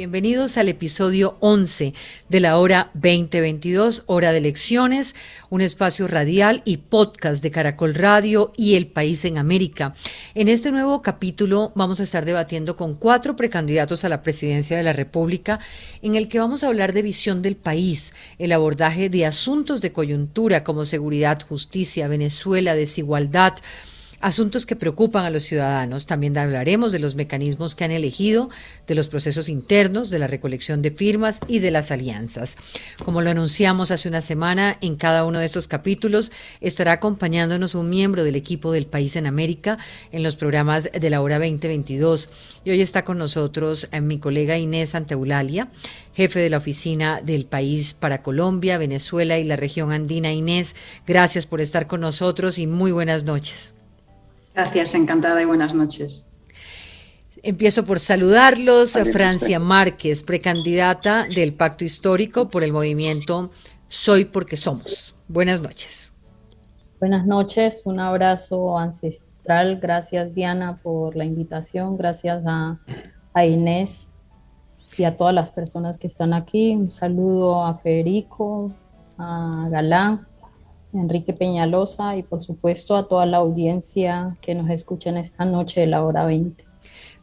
Bienvenidos al episodio 11 de la hora 2022, hora de elecciones, un espacio radial y podcast de Caracol Radio y El País en América. En este nuevo capítulo vamos a estar debatiendo con cuatro precandidatos a la presidencia de la República, en el que vamos a hablar de visión del país, el abordaje de asuntos de coyuntura como seguridad, justicia, Venezuela, desigualdad, asuntos que preocupan a los ciudadanos. También hablaremos de los mecanismos que han elegido, de los procesos internos, de la recolección de firmas y de las alianzas. Como lo anunciamos hace una semana, en cada uno de estos capítulos estará acompañándonos un miembro del equipo del País en América en los programas de la hora 2022. Y hoy está con nosotros eh, mi colega Inés Anteulalia, jefe de la oficina del País para Colombia, Venezuela y la región andina. Inés, gracias por estar con nosotros y muy buenas noches. Gracias, encantada y buenas noches. Empiezo por saludarlos. a Francia Márquez, precandidata del Pacto Histórico por el movimiento Soy porque Somos. Buenas noches. Buenas noches, un abrazo ancestral. Gracias Diana por la invitación. Gracias a, a Inés y a todas las personas que están aquí. Un saludo a Federico, a Galán, Enrique Peñalosa y por supuesto a toda la audiencia que nos escucha en esta noche de la hora 20.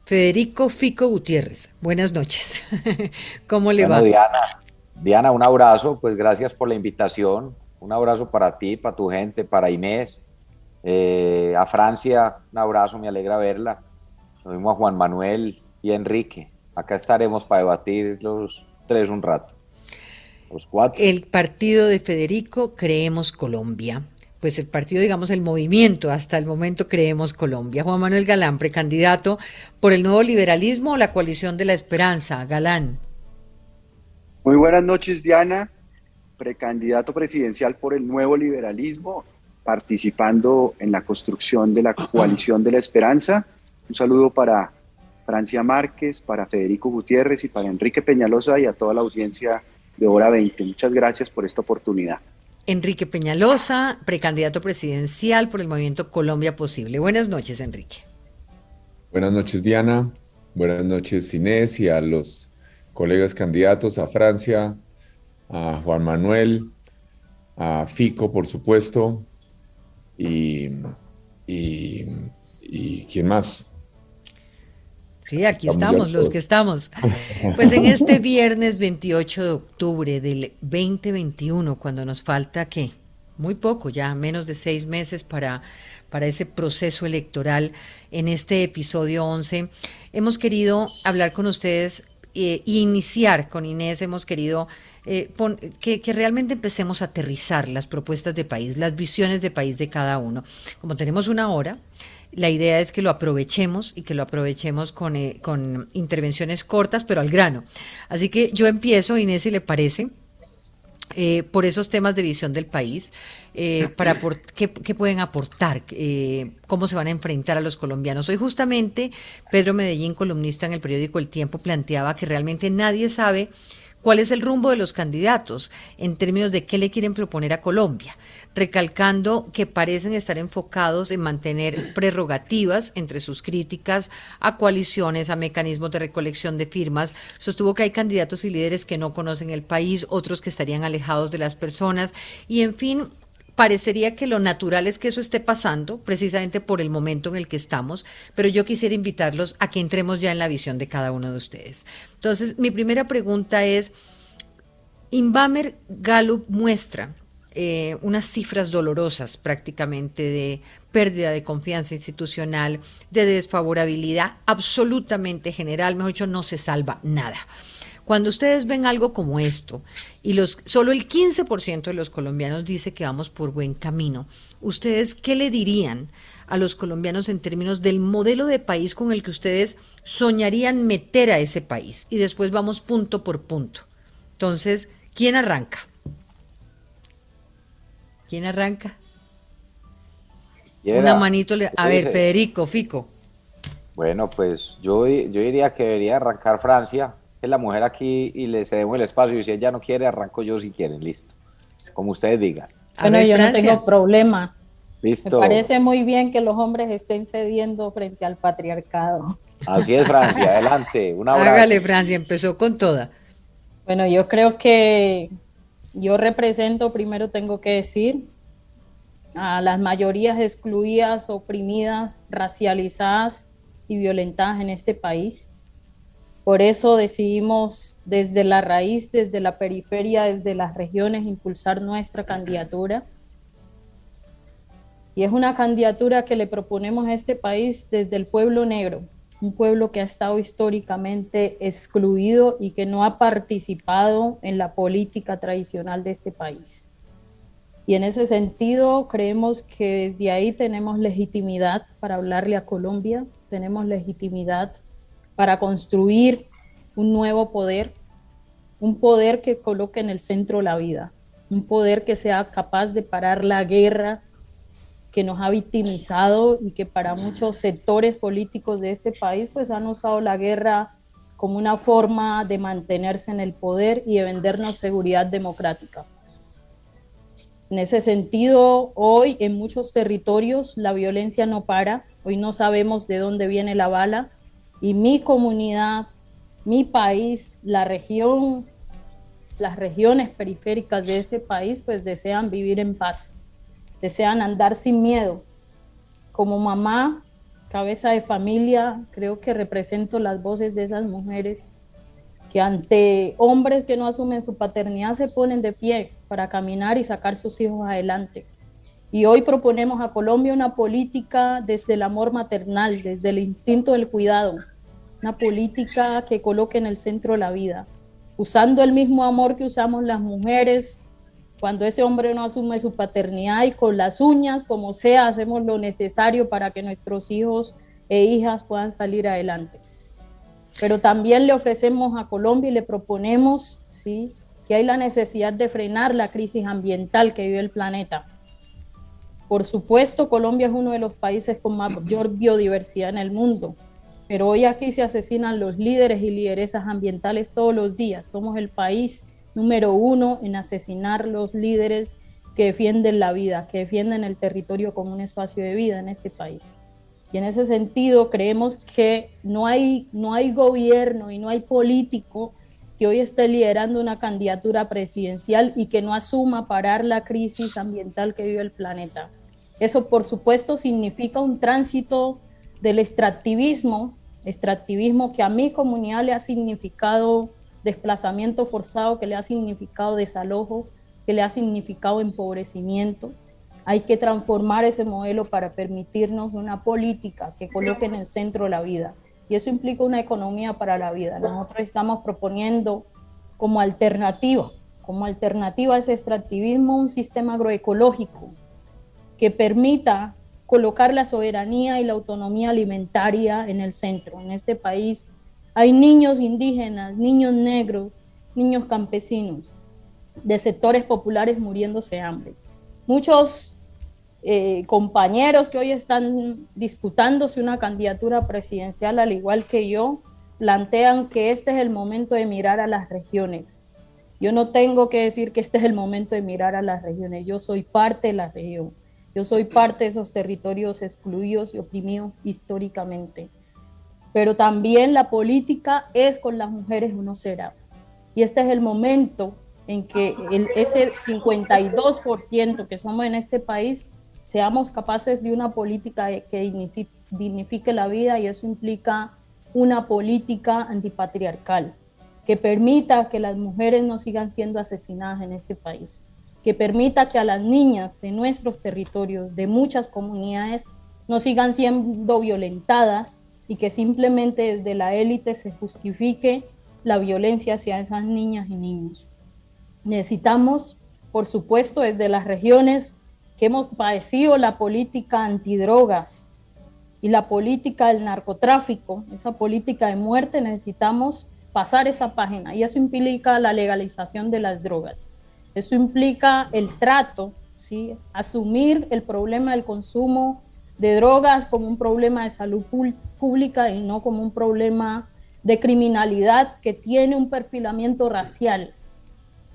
Federico Fico Gutiérrez, buenas noches. ¿Cómo le va? Diana, Diana, un abrazo, pues gracias por la invitación. Un abrazo para ti, para tu gente, para Inés, eh, a Francia, un abrazo, me alegra verla. Lo mismo a Juan Manuel y a Enrique. Acá estaremos para debatir los tres un rato. El partido de Federico Creemos Colombia. Pues el partido, digamos, el movimiento, hasta el momento Creemos Colombia. Juan Manuel Galán, precandidato por el nuevo liberalismo o la coalición de la esperanza. Galán. Muy buenas noches, Diana. Precandidato presidencial por el nuevo liberalismo, participando en la construcción de la coalición de la esperanza. Un saludo para Francia Márquez, para Federico Gutiérrez y para Enrique Peñalosa y a toda la audiencia de Hora 20. Muchas gracias por esta oportunidad. Enrique Peñalosa, precandidato presidencial por el movimiento Colombia Posible. Buenas noches, Enrique. Buenas noches, Diana. Buenas noches, Inés, y a los colegas candidatos, a Francia, a Juan Manuel, a Fico, por supuesto, y, y, y ¿quién más? Sí, aquí estamos, los que estamos. Pues en este viernes 28 de octubre del 2021, cuando nos falta, ¿qué? Muy poco, ya menos de seis meses para, para ese proceso electoral, en este episodio 11, hemos querido hablar con ustedes e iniciar con Inés, hemos querido eh, que, que, realmente empecemos a aterrizar las propuestas de país, las visiones de país de cada uno. Como tenemos una hora, la idea es que lo aprovechemos y que lo aprovechemos con, eh, con intervenciones cortas, pero al grano. Así que yo empiezo, Inés, si le parece. Eh, por esos temas de visión del país, eh, para qué, pueden aportar, cómo se van a enfrentar a los colombianos. Hoy justamente Pedro Medellín, columnista en el periódico El Tiempo, planteaba que realmente nadie sabe cuál es el rumbo de los candidatos en términos de qué le quieren proponer a Colombia, recalcando que parecen estar enfocados en mantener prerrogativas entre sus críticas a coaliciones, a mecanismos de recolección de firmas. Sostuvo que hay candidatos y líderes que no conocen el país, otros que estarían alejados de las personas y, en fin, parecería que lo natural es que eso esté pasando, precisamente por el momento en el que estamos, pero yo quisiera invitarlos a que entremos ya en la visión de cada uno de ustedes. Entonces, mi primera pregunta es, Inbamer Gallup muestra eh, unas cifras dolorosas prácticamente de pérdida de confianza institucional, de desfavorabilidad absolutamente general, mejor dicho, no se salva nada. Cuando ustedes ven algo como esto y los solo el 15% de los colombianos dice que vamos por buen camino, ¿ustedes qué le dirían a los colombianos en términos del modelo de país con el que ustedes soñarían meter a ese país? Y después vamos punto por punto. Entonces, ¿quién arranca? ¿Quién arranca? Una manito. Le... A ver, Federico, Fico. Bueno, pues yo, yo diría que debería arrancar Francia, la mujer aquí y le cedemos el espacio y si ella no quiere, arranco yo si quieren, listo. Como ustedes digan. Bueno, yo no tengo problema. Listo. Me parece muy bien que los hombres estén cediendo frente al patriarcado. Así es, Francia, adelante. Un abrazo. Hágale, Francia, empezó con toda. Bueno, yo creo que yo represento, primero tengo que decir, a las mayorías excluidas, oprimidas, racializadas y violentadas en este país. Por eso decidimos desde la raíz, desde la periferia, desde las regiones, impulsar nuestra candidatura. Y es una candidatura que le proponemos a este país desde el pueblo negro, un pueblo que ha estado históricamente excluido y que no ha participado en la política tradicional de este país. Y en ese sentido, creemos que desde ahí tenemos legitimidad para hablarle a Colombia, tenemos legitimidad para construir un nuevo poder, un poder que coloque en el centro la vida, un poder que sea capaz de parar la guerra que nos ha victimizado y que para muchos sectores políticos de este país pues han usado la guerra como una forma de mantenerse en el poder y de vendernos seguridad democrática. En ese sentido, hoy en muchos territorios la violencia no para, hoy no sabemos de dónde viene la bala y mi comunidad, mi país, la región, las regiones periféricas de este país pues desean vivir en paz, desean andar sin miedo. Como mamá, cabeza de familia, creo que represento las voces de esas mujeres que ante hombres que no asumen su paternidad se ponen de pie para caminar y sacar sus hijos adelante. Y hoy proponemos a Colombia una política desde el amor maternal, desde el instinto del cuidado, una política que coloque en el centro la vida, usando el mismo amor que usamos las mujeres cuando ese hombre no asume su paternidad y con las uñas, como sea, hacemos lo necesario para que nuestros hijos e hijas puedan salir adelante pero también le ofrecemos a Colombia y le proponemos ¿sí? que hay la necesidad de frenar la crisis ambiental que vive el planeta. Por supuesto, Colombia es uno de los países con mayor biodiversidad en el mundo, pero hoy aquí se asesinan los líderes y lideresas ambientales todos los días. Somos el país número uno en asesinar los líderes que defienden la vida, que defienden el territorio como un espacio de vida en este país. Y en ese sentido creemos que no hay, no hay gobierno y no hay político que hoy esté liderando una candidatura presidencial y que no asuma parar la crisis ambiental que vive el planeta. Eso, por supuesto, significa un tránsito del extractivismo, extractivismo que a mi comunidad le ha significado desplazamiento forzado, que le ha significado desalojo, que le ha significado empobrecimiento hay que transformar ese modelo para permitirnos una política que coloque en el centro la vida. Y eso implica una economía para la vida. Nosotros estamos proponiendo como alternativa, como alternativa a ese extractivismo, un sistema agroecológico que permita colocar la soberanía y la autonomía alimentaria en el centro. En este país hay niños indígenas, niños negros, niños campesinos, de sectores populares muriéndose de hambre. Muchos eh, compañeros que hoy están disputándose una candidatura presidencial, al igual que yo, plantean que este es el momento de mirar a las regiones. Yo no tengo que decir que este es el momento de mirar a las regiones, yo soy parte de la región, yo soy parte de esos territorios excluidos y oprimidos históricamente. Pero también la política es con las mujeres uno será. Y este es el momento en que el, ese 52% que somos en este país seamos capaces de una política que dignifique la vida y eso implica una política antipatriarcal que permita que las mujeres no sigan siendo asesinadas en este país, que permita que a las niñas de nuestros territorios, de muchas comunidades, no sigan siendo violentadas y que simplemente desde la élite se justifique la violencia hacia esas niñas y niños. Necesitamos, por supuesto, desde las regiones que hemos padecido la política antidrogas y la política del narcotráfico, esa política de muerte, necesitamos pasar esa página y eso implica la legalización de las drogas. Eso implica el trato, ¿sí? asumir el problema del consumo de drogas como un problema de salud pública y no como un problema de criminalidad que tiene un perfilamiento racial,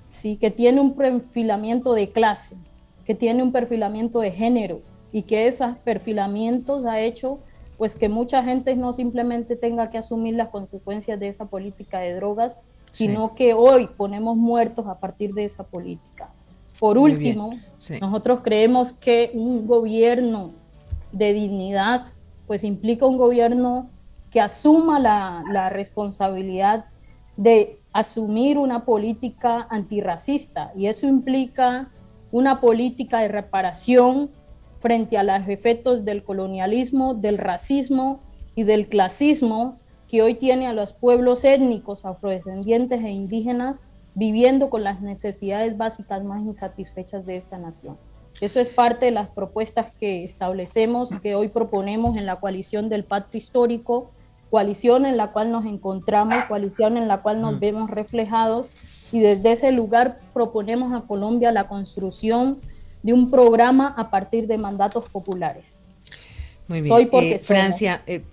¿sí? que tiene un perfilamiento de clase, que tiene un perfilamiento de género y que esos perfilamientos ha hecho pues que mucha gente no simplemente tenga que asumir las consecuencias de esa política de drogas, sino que hoy ponemos muertos a partir de esa política. Por último, nosotros creemos que un gobierno de dignidad, pues implica un gobierno que asuma la, la responsabilidad de asumir una política antirracista y eso implica una política de reparación frente a los efectos del colonialismo, del racismo y del clasismo que hoy tiene a los pueblos étnicos, afrodescendientes e indígenas viviendo con las necesidades básicas más insatisfechas de esta nación. Eso es parte de las propuestas que establecemos, que hoy proponemos en la coalición del Pacto Histórico, coalición en la cual nos encontramos, coalición en la cual nos mm. vemos reflejados y desde ese lugar proponemos a Colombia la construcción de un programa a partir de mandatos populares. Muy bien. Soy porque eh, Francia, eh,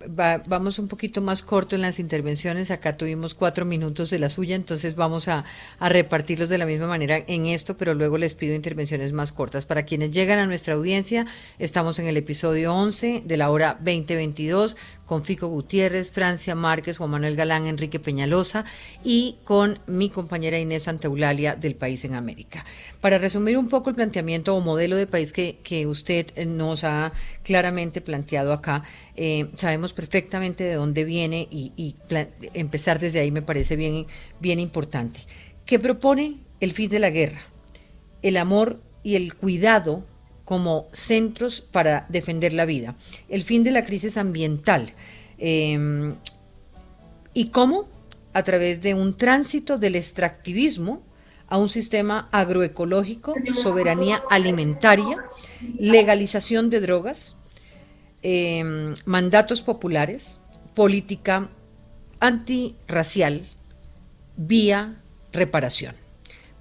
vamos un poquito más corto en las intervenciones. Acá tuvimos cuatro minutos de la suya, entonces vamos a, a, repartirlos de la misma manera en esto, pero luego les pido intervenciones más cortas. Para quienes llegan a nuestra audiencia, estamos en el episodio 11 de la hora 2022 con Fico Gutiérrez, Francia Márquez, Juan Manuel Galán, Enrique Peñalosa y con mi compañera Inés Anteulalia del País en América. Para resumir un poco el planteamiento o modelo de país que, que usted nos ha claramente planteado acá, eh, sabemos perfectamente de dónde viene y, empezar desde ahí me parece bien, bien importante. ¿Qué propone el fin de la guerra? El amor y el cuidado como centros para defender la vida. El fin de la crisis ambiental. Em, ¿Y cómo? A través de un tránsito del extractivismo a un sistema agroecológico, soberanía alimentaria, legalización de drogas, em, mandatos populares, política antirracial, vía reparación.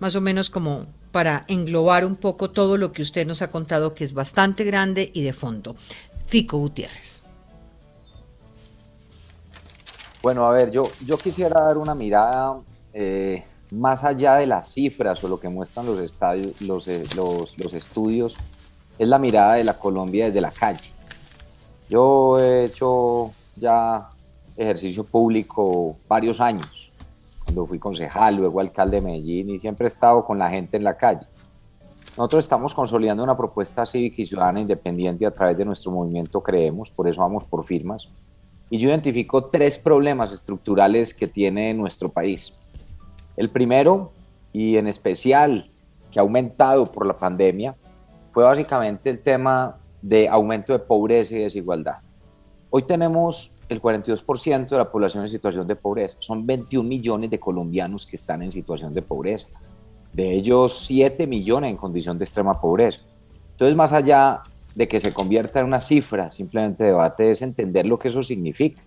Más o menos como para englobar un poco todo lo que usted nos ha contado, que es bastante grande y de fondo. Fico Gutiérrez. Bueno, a ver, yo, yo quisiera dar una mirada eh, más allá de las cifras o lo que muestran eh, los, los estudios, es la mirada de la Colombia desde la calle. Yo he hecho ya ejercicio público varios años cuando fui concejal, luego alcalde de Medellín y siempre he estado con la gente en la calle. Nosotros estamos consolidando una propuesta cívica y ciudadana independiente a través de nuestro movimiento Creemos, por eso vamos por firmas. Y yo identifico tres problemas estructurales que tiene nuestro país. El primero, y en especial que ha aumentado por la pandemia, fue básicamente el tema de aumento de pobreza y desigualdad. Hoy tenemos el 42% de la población en situación de pobreza. Son 21 millones de colombianos que están en situación de pobreza. De ellos, 7 millones en condición de extrema pobreza. Entonces, más allá de que se convierta en una cifra, simplemente debate es entender lo que eso significa.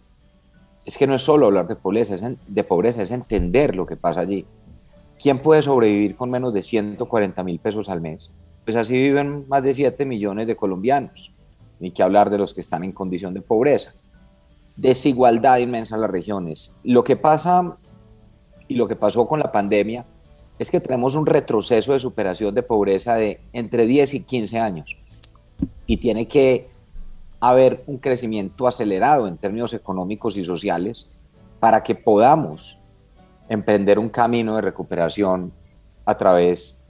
Es que no es solo hablar de pobreza, es, de pobreza, es entender lo que pasa allí. ¿Quién puede sobrevivir con menos de 140 mil pesos al mes? Pues así viven más de 7 millones de colombianos, ni que hablar de los que están en condición de pobreza desigualdad inmensa en las regiones. Lo que pasa y lo que pasó con la pandemia es que tenemos un retroceso de superación de pobreza de entre 10 y 15 años y tiene que haber un crecimiento acelerado en términos económicos y sociales para que podamos emprender un camino de recuperación a través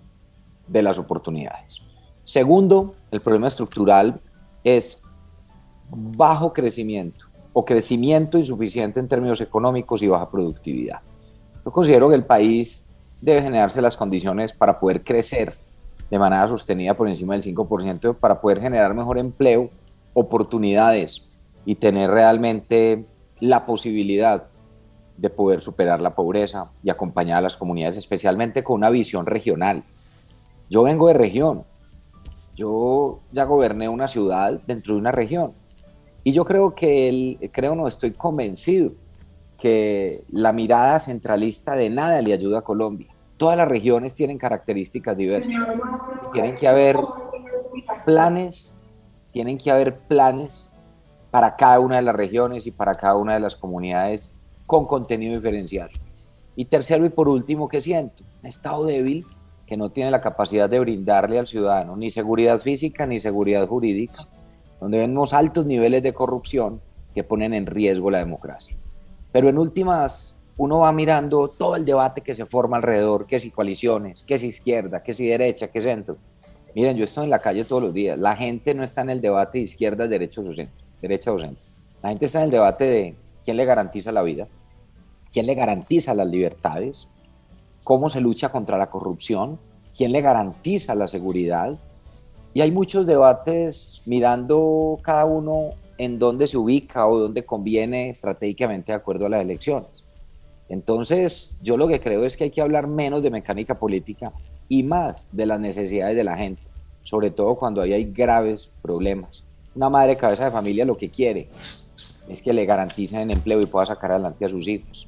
de las oportunidades. Segundo, el problema estructural es bajo crecimiento o crecimiento insuficiente en términos económicos y baja productividad. Yo considero que el país debe generarse las condiciones para poder crecer de manera sostenida por encima del 5%, para poder generar mejor empleo, oportunidades y tener realmente la posibilidad de poder superar la pobreza y acompañar a las comunidades, especialmente con una visión regional. Yo vengo de región, yo ya goberné una ciudad dentro de una región y yo creo que, el, creo no, estoy convencido que la mirada centralista de nada le ayuda a Colombia. Todas las regiones tienen características diversas. Tienen que haber planes tienen que haber planes para cada una de las regiones y para cada una de las comunidades con contenido diferencial. Y tercero y por último, ¿qué siento? Un Estado débil que no tiene la capacidad de brindarle al ciudadano ni seguridad física ni seguridad jurídica, donde vemos altos niveles de corrupción que ponen en riesgo la democracia. Pero en últimas, uno va mirando todo el debate que se forma alrededor, que si coaliciones, que si izquierda, que si derecha, que centro. Miren, yo estoy en la calle todos los días. La gente no está en el debate de izquierda, derecha o centro. Derecha o centro. La gente está en el debate de quién le garantiza la vida, quién le garantiza las libertades, cómo se lucha contra la corrupción, quién le garantiza la seguridad. Y hay muchos debates mirando cada uno en dónde se ubica o dónde conviene estratégicamente de acuerdo a las elecciones. Entonces, yo lo que creo es que hay que hablar menos de mecánica política y más de las necesidades de la gente, sobre todo cuando ahí hay graves problemas. Una madre cabeza de familia lo que quiere es que le garanticen empleo y pueda sacar adelante a sus hijos.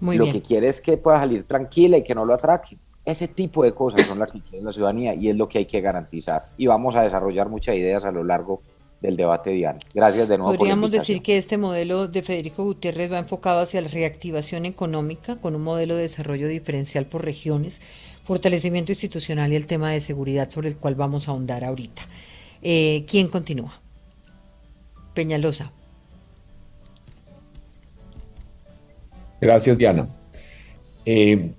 lo que quiere es que pueda salir tranquila y que no lo atraquen. Ese tipo de cosas son las que quiere la ciudadanía y es lo que hay que garantizar. Y vamos a desarrollar muchas ideas a lo largo del debate, Diana. Gracias de nuevo. Podríamos decir que este modelo de Federico Gutiérrez va enfocado hacia la reactivación económica con un modelo de desarrollo diferencial por regiones, fortalecimiento institucional y el tema de seguridad sobre el cual vamos a ahondar ahorita. Eh, ¿Quién continúa? Peñalosa. Gracias, Diana. Eh,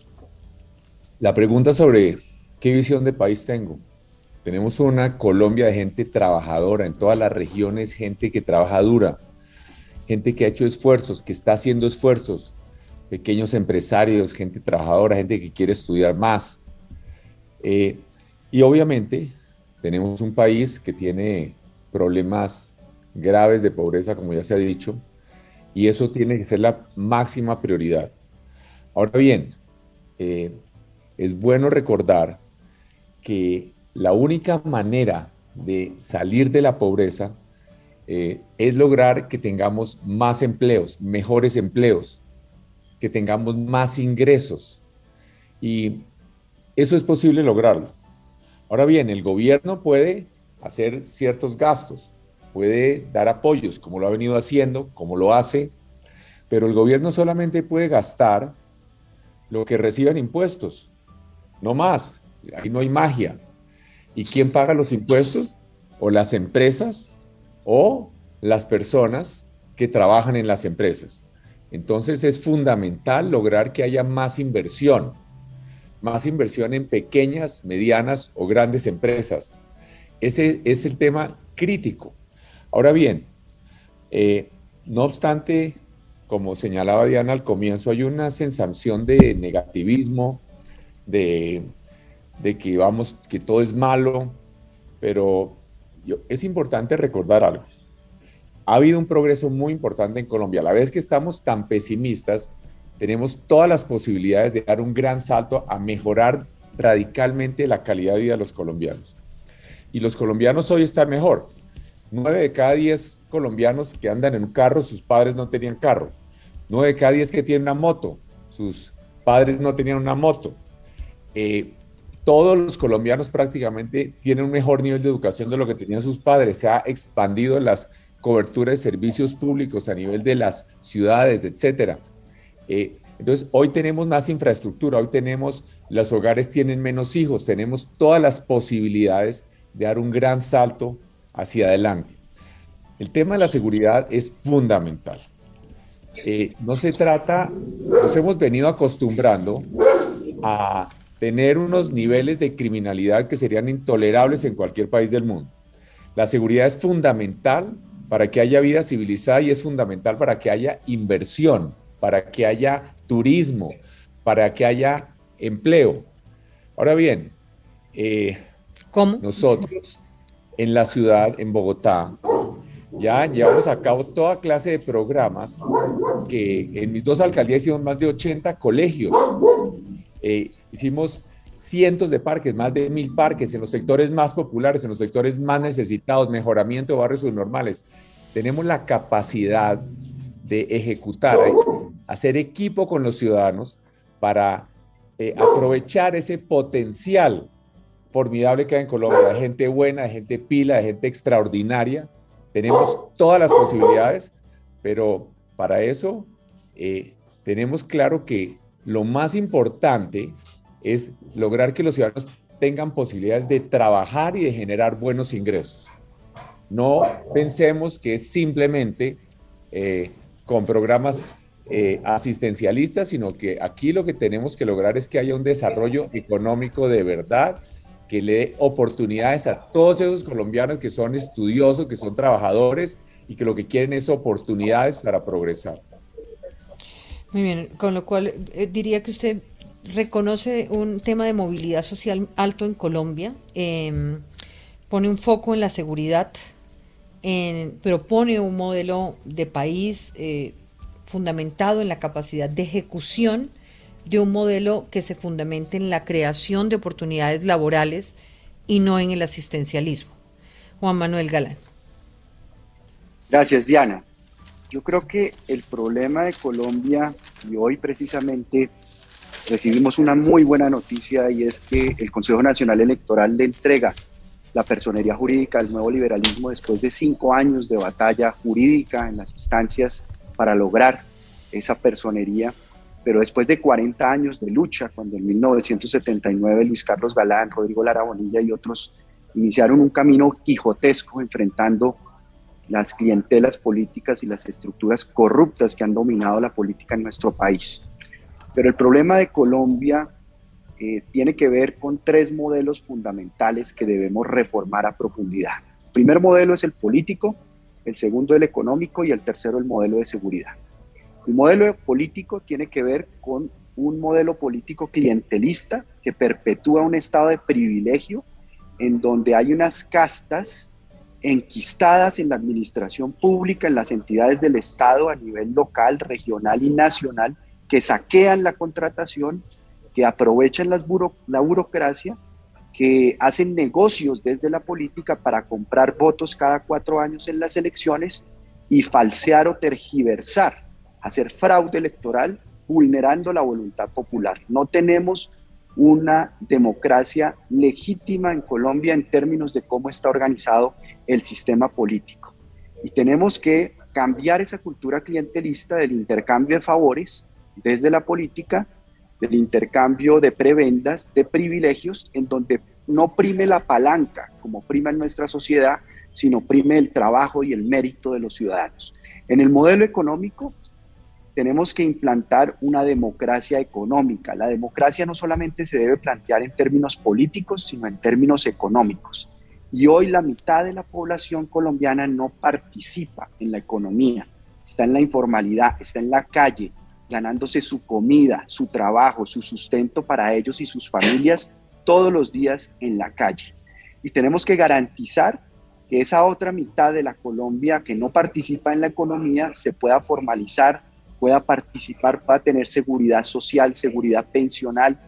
la pregunta sobre qué visión de país tengo. Tenemos una Colombia de gente trabajadora en todas las regiones, gente que trabaja dura, gente que ha hecho esfuerzos, que está haciendo esfuerzos, pequeños empresarios, gente trabajadora, gente que quiere estudiar más. Eh, y obviamente tenemos un país que tiene problemas graves de pobreza, como ya se ha dicho, y eso tiene que ser la máxima prioridad. Ahora bien, eh, es bueno recordar que la única manera de salir de la pobreza eh, es lograr que tengamos más empleos, mejores empleos, que tengamos más ingresos. Y eso es posible lograrlo. Ahora bien, el gobierno puede hacer ciertos gastos, puede dar apoyos, como lo ha venido haciendo, como lo hace, pero el gobierno solamente puede gastar lo que reciban impuestos, no más. Ahí no hay magia. ¿Y quién paga los impuestos? O las empresas o las personas que trabajan en las empresas. Entonces es fundamental lograr que haya más inversión, más inversión en pequeñas, medianas o grandes empresas. Ese es el tema crítico. Ahora bien, eh, no obstante, como señalaba Diana al comienzo, hay una sensación de negativismo, de que vamos, que todo es malo, pero es importante recordar algo. Ha habido un progreso muy importante en Colombia. A la vez que estamos tan pesimistas, tenemos todas las posibilidades de dar un gran salto a mejorar radicalmente la calidad de vida de los colombianos. Y los colombianos hoy están mejor. Nueve de cada diez colombianos que andan en un carro, sus padres no tenían carro. Nueve de cada diez que tienen una moto, sus padres no tenían una moto. Eh, todos los colombianos prácticamente tienen un mejor nivel de educación de lo que tenían sus padres. Se ha expandido las coberturas de servicios públicos a nivel de las ciudades, etcétera. Eh, entonces, hoy tenemos más infraestructura, hoy tenemos, los hogares tienen menos hijos, tenemos todas las posibilidades de dar un gran salto hacia adelante. El tema de la seguridad es fundamental. Eh, no se trata, nos hemos venido acostumbrando a tener unos niveles de criminalidad que serían intolerables en cualquier país del mundo. La seguridad es fundamental para que haya vida civilizada y es fundamental para que haya inversión, para que haya turismo, para que haya empleo. Ahora bien, eh, nosotros en la ciudad, en Bogotá, ya llevamos a cabo toda clase de programas que en mis dos alcaldías hicimos más de 80 colegios eh, hicimos cientos de parques, más de mil parques en los sectores más populares, en los sectores más necesitados, mejoramiento de barrios subnormales. Tenemos la capacidad de ejecutar, eh, hacer equipo con los ciudadanos para eh, aprovechar ese potencial formidable que hay en Colombia, de gente buena, de gente pila, de gente extraordinaria. Tenemos todas las posibilidades, pero para eso eh, tenemos claro que lo más importante es lograr que los ciudadanos tengan posibilidades de trabajar y de generar buenos ingresos. No pensemos que es simplemente eh, con programas eh, asistencialistas, sino que aquí lo que tenemos que lograr es que haya un desarrollo económico de verdad que le dé oportunidades a todos esos colombianos que son estudiosos, que son trabajadores y que lo que quieren es oportunidades para progresar. Muy bien, con lo cual eh, diría que usted reconoce un tema de movilidad social alto en Colombia, em, pone un foco en la seguridad, en, pero pone un modelo de país eh, fundamentado en la capacidad de ejecución de un modelo que se fundamente en la creación de oportunidades laborales y no en el asistencialismo. Juan Manuel Galán. Gracias, Diana. Yo creo que el problema de Colombia, y hoy precisamente recibimos una muy buena noticia, y es que el Consejo Nacional Electoral le entrega la personería jurídica al nuevo liberalismo después de cinco años de batalla jurídica en las instancias para lograr esa personería. Pero después de 40 años de lucha, cuando en 1979 Luis Carlos Galán, Rodrigo Lara Bonilla y otros iniciaron un camino quijotesco enfrentando las clientelas políticas y las estructuras corruptas que han dominado la política en nuestro país. Pero el problema de Colombia eh, tiene que ver con tres modelos fundamentales que debemos reformar a profundidad. El primer modelo es el político, el segundo el económico y el tercero el modelo de seguridad. El modelo político tiene que ver con un modelo político clientelista que perpetúa un estado de privilegio en donde hay unas castas enquistadas en la administración pública, en las entidades del Estado a nivel local, regional y nacional, que saquean la contratación, que aprovechan las la burocracia, que hacen negocios desde la política para comprar votos cada cuatro años en las elecciones y falsear o tergiversar, hacer fraude electoral vulnerando la voluntad popular. No tenemos una democracia legítima en Colombia en términos de cómo está organizado el sistema político. Y tenemos que cambiar esa cultura clientelista del intercambio de favores desde la política, del intercambio de prebendas, de privilegios, en donde no prime la palanca como prima en nuestra sociedad, sino prime el trabajo y el mérito de los ciudadanos. En el modelo económico tenemos que implantar una democracia económica. La democracia no solamente se debe plantear en términos políticos, sino en términos económicos. Y hoy la mitad de la población colombiana no participa en la economía, está en la informalidad, está en la calle, ganándose su comida, su trabajo, su sustento para ellos y sus familias todos los días en la calle. Y tenemos que garantizar que esa otra mitad de la Colombia que no participa en la economía se pueda formalizar, pueda participar, pueda tener seguridad social, seguridad pensional,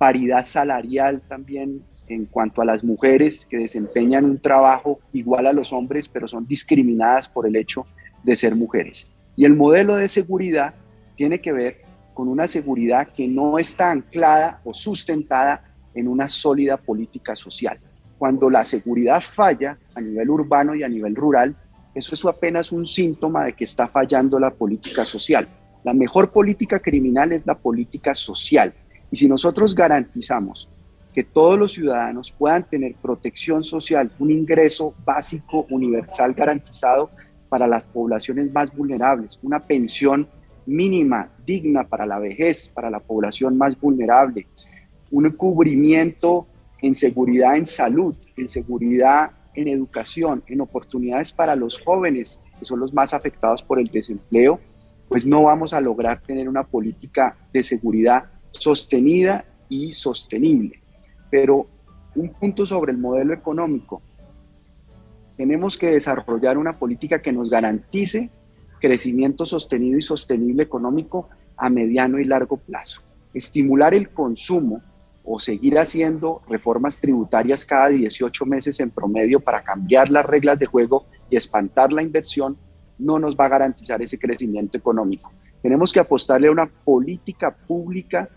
paridad salarial también en cuanto a las mujeres que desempeñan un trabajo igual a los hombres, pero son discriminadas por el hecho de ser mujeres. Y el modelo de seguridad tiene que ver con una seguridad que no está anclada o sustentada en una sólida política social. Cuando la seguridad falla a nivel urbano y a nivel rural, eso es apenas un síntoma de que está fallando la política social. La mejor política criminal es la política social. Y si nosotros garantizamos que todos los ciudadanos puedan tener protección social, un ingreso básico universal garantizado para las poblaciones más vulnerables, una pensión mínima digna para la vejez, para la población más vulnerable, un cubrimiento en seguridad en salud, en seguridad en educación, en oportunidades para los jóvenes, que son los más afectados por el desempleo, pues no vamos a lograr tener una política de seguridad sostenida y sostenible. Pero un punto sobre el modelo económico. Tenemos que desarrollar una política que nos garantice crecimiento sostenido y sostenible económico a mediano y largo plazo. Estimular el consumo o seguir haciendo reformas tributarias cada 18 meses en promedio para cambiar las reglas de juego y espantar la inversión, no nos va a garantizar ese crecimiento económico. Tenemos que apostarle a una política pública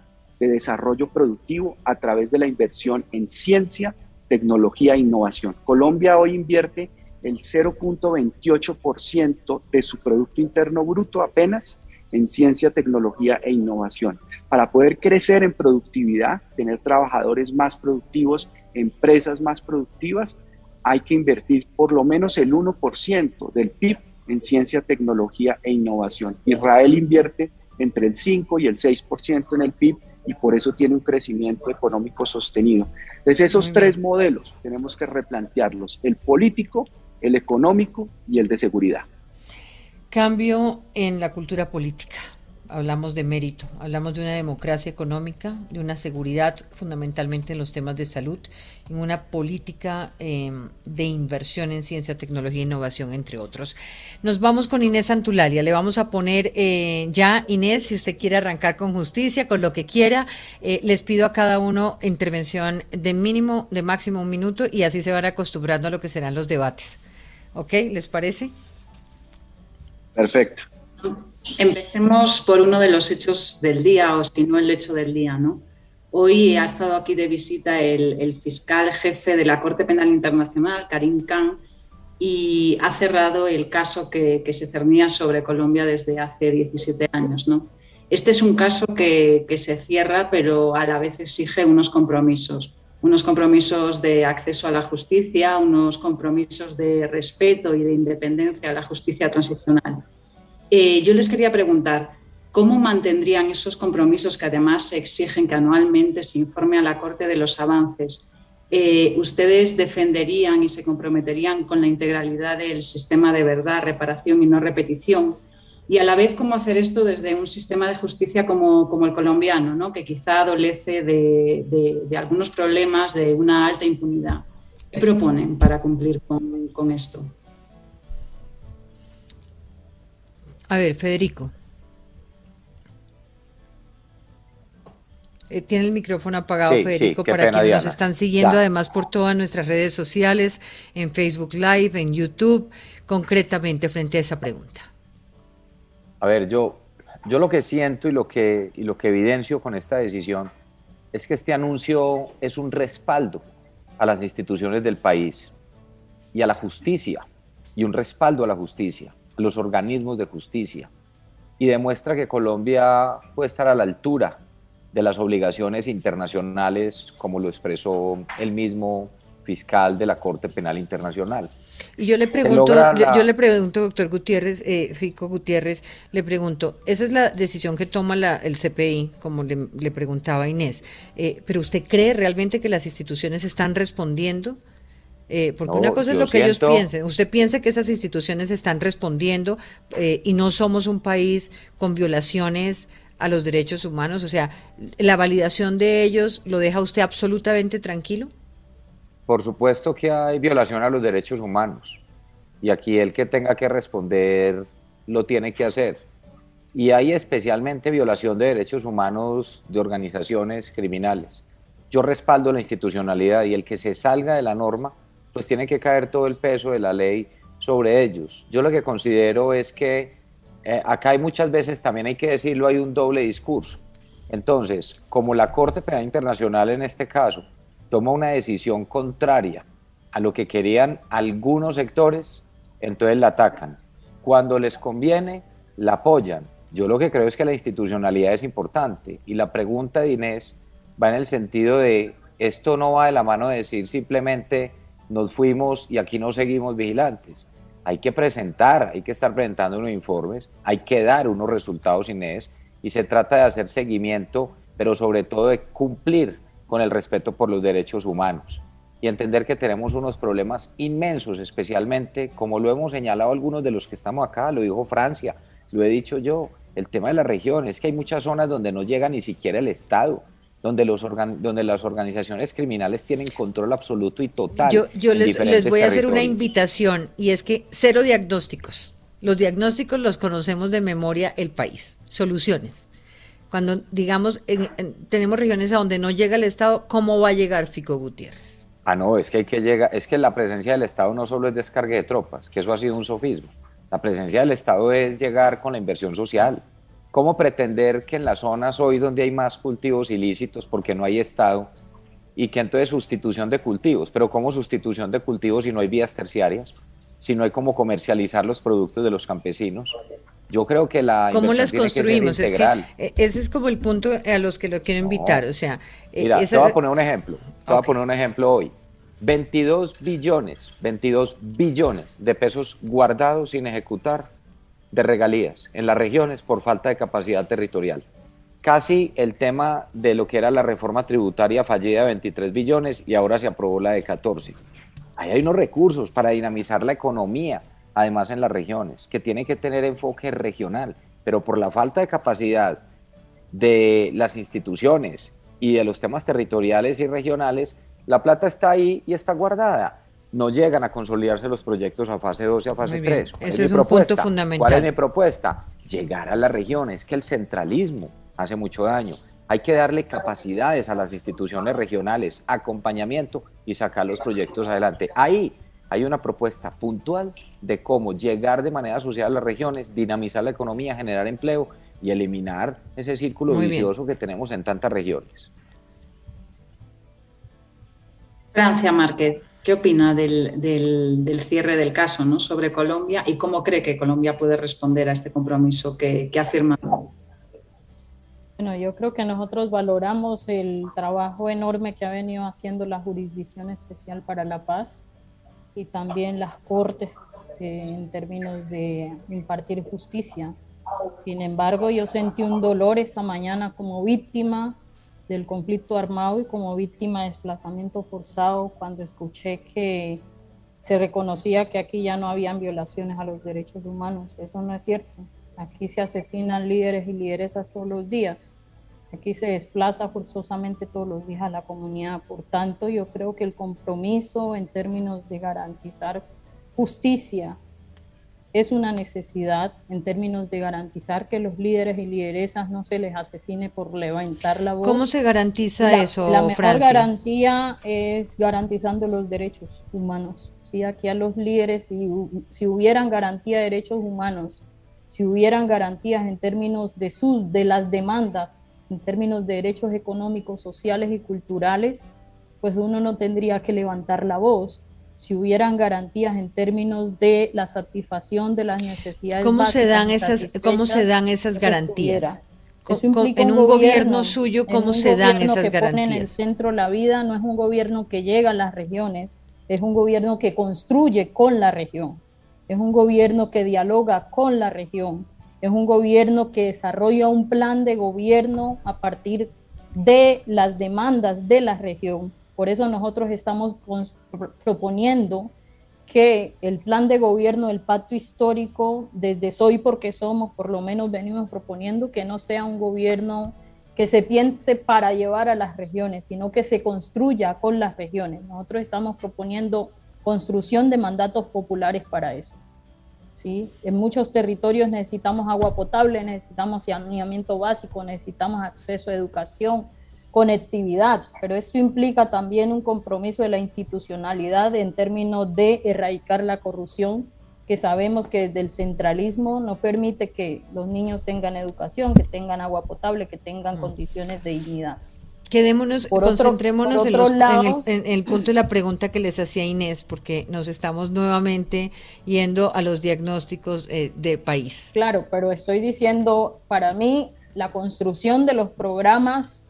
de desarrollo productivo a través de la inversión en ciencia, tecnología e innovación. Colombia hoy invierte el 0.28% de su Producto Interno Bruto apenas en ciencia, tecnología e innovación. Para poder crecer en productividad, tener trabajadores más productivos, empresas más productivas, hay que invertir por lo menos el 1% del PIB en ciencia, tecnología e innovación. Israel invierte entre el 5 y el 6% en el PIB y por eso tiene un crecimiento económico sostenido. Entonces esos tres modelos tenemos que replantearlos, el político, el económico y el de seguridad. Cambio en la cultura política hablamos de mérito, hablamos de una democracia económica, de una seguridad fundamentalmente en los temas de salud, en una política em, de inversión en ciencia, tecnología e innovación, entre otros. Nos vamos con Inés Antulalia, le vamos a poner eh, ya, Inés, si usted quiere arrancar con justicia, con lo que quiera, eh, les pido a cada uno intervención de mínimo, de máximo un minuto y así se van acostumbrando a lo que serán los debates. ¿Ok? ¿Les parece? Perfecto. Empecemos por uno de los hechos del día, o si no el hecho del día, ¿no? Hoy ha estado aquí de visita el, fiscal jefe de la Corte Penal Internacional, Karim Khan, y ha cerrado el caso que, se cernía sobre Colombia desde hace 17 años. Este es un caso que, que, se cierra, pero a la vez exige unos compromisos, unos compromisos de acceso a la justicia, unos compromisos de respeto y de independencia a la justicia transicional. Eh, yo les quería preguntar, ¿cómo mantendrían esos compromisos que además exigen que anualmente se informe a la Corte de los avances? Eh, ¿Ustedes defenderían y se comprometerían con la integralidad del sistema de verdad, reparación y no repetición? Y a la vez, ¿cómo hacer esto desde un sistema de justicia como, el colombiano, ¿no? que quizá adolece de, algunos problemas de una alta impunidad? ¿Qué proponen para cumplir con esto? A ver, Federico. Eh, tiene el micrófono apagado, Federico, para quienes nos están siguiendo además por todas nuestras redes sociales, en Facebook Live, en YouTube, concretamente frente a esa pregunta. A ver, yo, yo lo que siento y lo que, y lo que evidencio con esta decisión es que este anuncio es un respaldo a las instituciones del país y a la justicia, y un respaldo a la justicia los organismos de justicia y demuestra que Colombia puede estar a la altura de las obligaciones internacionales, como lo expresó el mismo fiscal de la Corte Penal Internacional. Y yo le pregunto, yo, le pregunto, doctor Gutiérrez, eh, Fico Gutiérrez, le pregunto, esa es la decisión que toma la, el CPI, como le, preguntaba Inés, eh, pero ¿usted cree realmente que las instituciones están respondiendo? Eh, porque una cosa es lo que ellos piensen. Usted piensa que esas instituciones están respondiendo eh, y no somos un país con violaciones a los derechos humanos. O sea, ¿la validación de ellos lo deja usted absolutamente tranquilo? Por supuesto que hay violación a los derechos humanos. Y aquí el que tenga que responder lo tiene que hacer. Y hay especialmente violación de derechos humanos de organizaciones criminales. Yo respaldo la institucionalidad y el que se salga de la norma pues tiene que caer todo el peso de la ley sobre ellos. Yo lo que considero es que eh, acá hay muchas veces, también hay que decirlo, hay un doble discurso. Entonces, como la Corte Penal Internacional en este caso toma una decisión contraria a lo que querían algunos sectores, entonces la atacan. Cuando les conviene, la apoyan. Yo lo que creo es que la institucionalidad es importante y la pregunta de Inés va en el sentido de, esto no va de la mano de decir simplemente nos fuimos y aquí no seguimos vigilantes. Hay que presentar, hay que estar presentando unos informes, hay que dar unos resultados, Inés, y se trata de hacer seguimiento, pero sobre todo de cumplir con el respeto por los derechos humanos y entender que tenemos unos problemas inmensos, especialmente, como lo hemos señalado algunos de los que estamos acá, lo dijo Francia, lo he dicho yo, el tema de la región, es que hay muchas zonas donde no llega ni siquiera el Estado donde, los donde las organizaciones criminales tienen control absoluto y total. Yo, les, voy a hacer una invitación y es que cero diagnósticos. Los diagnósticos los conocemos de memoria el país. Soluciones. Cuando, digamos, tenemos regiones a donde no llega el Estado, ¿cómo va a llegar Fico Gutiérrez? Ah, no, es que hay que llegar, es que la presencia del Estado no solo es descargue de tropas, que eso ha sido un sofismo. La presencia del Estado es llegar con la inversión social, ¿Cómo pretender que en las zonas hoy donde hay más cultivos ilícitos, porque no hay Estado, y que entonces sustitución de cultivos, pero ¿cómo sustitución de cultivos si no hay vías terciarias? Si no hay cómo comercializar los productos de los campesinos. Yo creo que la ¿Cómo las construimos? es que eh, ese es como el punto a los que lo quiero invitar. O sea, eh, mira, te voy a poner un ejemplo. Te voy a poner un ejemplo hoy. 22 billones, 22 billones de pesos guardados sin ejecutar de regalías en las regiones por falta de capacidad territorial. Casi el tema de lo que era la reforma tributaria fallida de 23 billones y ahora se aprobó la de 14. Ahí hay unos recursos para dinamizar la economía, además en las regiones, que tiene que tener enfoque regional, pero por la falta de capacidad de las instituciones y de los temas territoriales y regionales, la plata está ahí y está guardada. No llegan a consolidarse los proyectos a fase 2 y a fase 3. Ese es, un punto fundamental. ¿Cuál es mi propuesta? Llegar a las regiones, que el centralismo hace mucho daño. Hay que darle capacidades a las instituciones regionales, acompañamiento y sacar los proyectos adelante. Ahí hay una propuesta puntual de cómo llegar de manera social a las regiones, dinamizar la economía, generar empleo y eliminar ese círculo vicioso que tenemos en tantas regiones. Francia Márquez, ¿qué opina del, cierre del caso ¿no? sobre Colombia y cómo cree que Colombia puede responder a este compromiso que, que ha firmado? Bueno, yo creo que nosotros valoramos el trabajo enorme que ha venido haciendo la Jurisdicción Especial para la Paz y también las Cortes eh, en términos de impartir justicia. Sin embargo, yo sentí un dolor esta mañana como víctima del conflicto armado y como víctima de desplazamiento forzado cuando escuché que se reconocía que aquí ya no habían violaciones a los derechos humanos. Eso no es cierto. Aquí se asesinan líderes y lideresas todos los días. Aquí se desplaza forzosamente todos los días a la comunidad. Por tanto, yo creo que el compromiso en términos de garantizar justicia es una necesidad en términos de garantizar que los líderes y lideresas no se les asesine por levantar la voz. ¿Cómo se garantiza eso, La mejor garantía es garantizando los derechos humanos. ¿sí? Aquí a los líderes, si, si hubieran garantía de derechos humanos, si hubieran garantías en términos de, sus, de las demandas, en términos de derechos económicos, sociales y culturales, pues uno no tendría que levantar la voz si hubieran garantías en términos de la satisfacción de las necesidades ¿Cómo se dan esas cómo se dan esas garantías? en un, gobierno, suyo cómo se dan esas que garantías. Pone en el centro la vida no es un gobierno que llega a las regiones, es un gobierno que construye con la región, es un gobierno que dialoga con la región, es un gobierno que desarrolla un plan de gobierno a partir de las demandas de la región por eso nosotros estamos proponiendo que el plan de gobierno del pacto histórico, desde Soy porque somos, por lo menos venimos proponiendo que no sea un gobierno que se piense para llevar a las regiones, sino que se construya con las regiones. Nosotros estamos proponiendo construcción de mandatos populares para eso. ¿sí? En muchos territorios necesitamos agua potable, necesitamos saneamiento básico, necesitamos acceso a educación, conectividad, pero esto implica también un compromiso de la institucionalidad en términos de erradicar la corrupción, que sabemos que desde el centralismo no permite que los niños tengan educación, que tengan agua potable, que tengan mm. condiciones de dignidad. Quedémonos, concentrémonos en, el, punto de la pregunta que les hacía Inés, porque nos estamos nuevamente yendo a los diagnósticos eh, de país. Claro, pero estoy diciendo, para mí, la construcción de los programas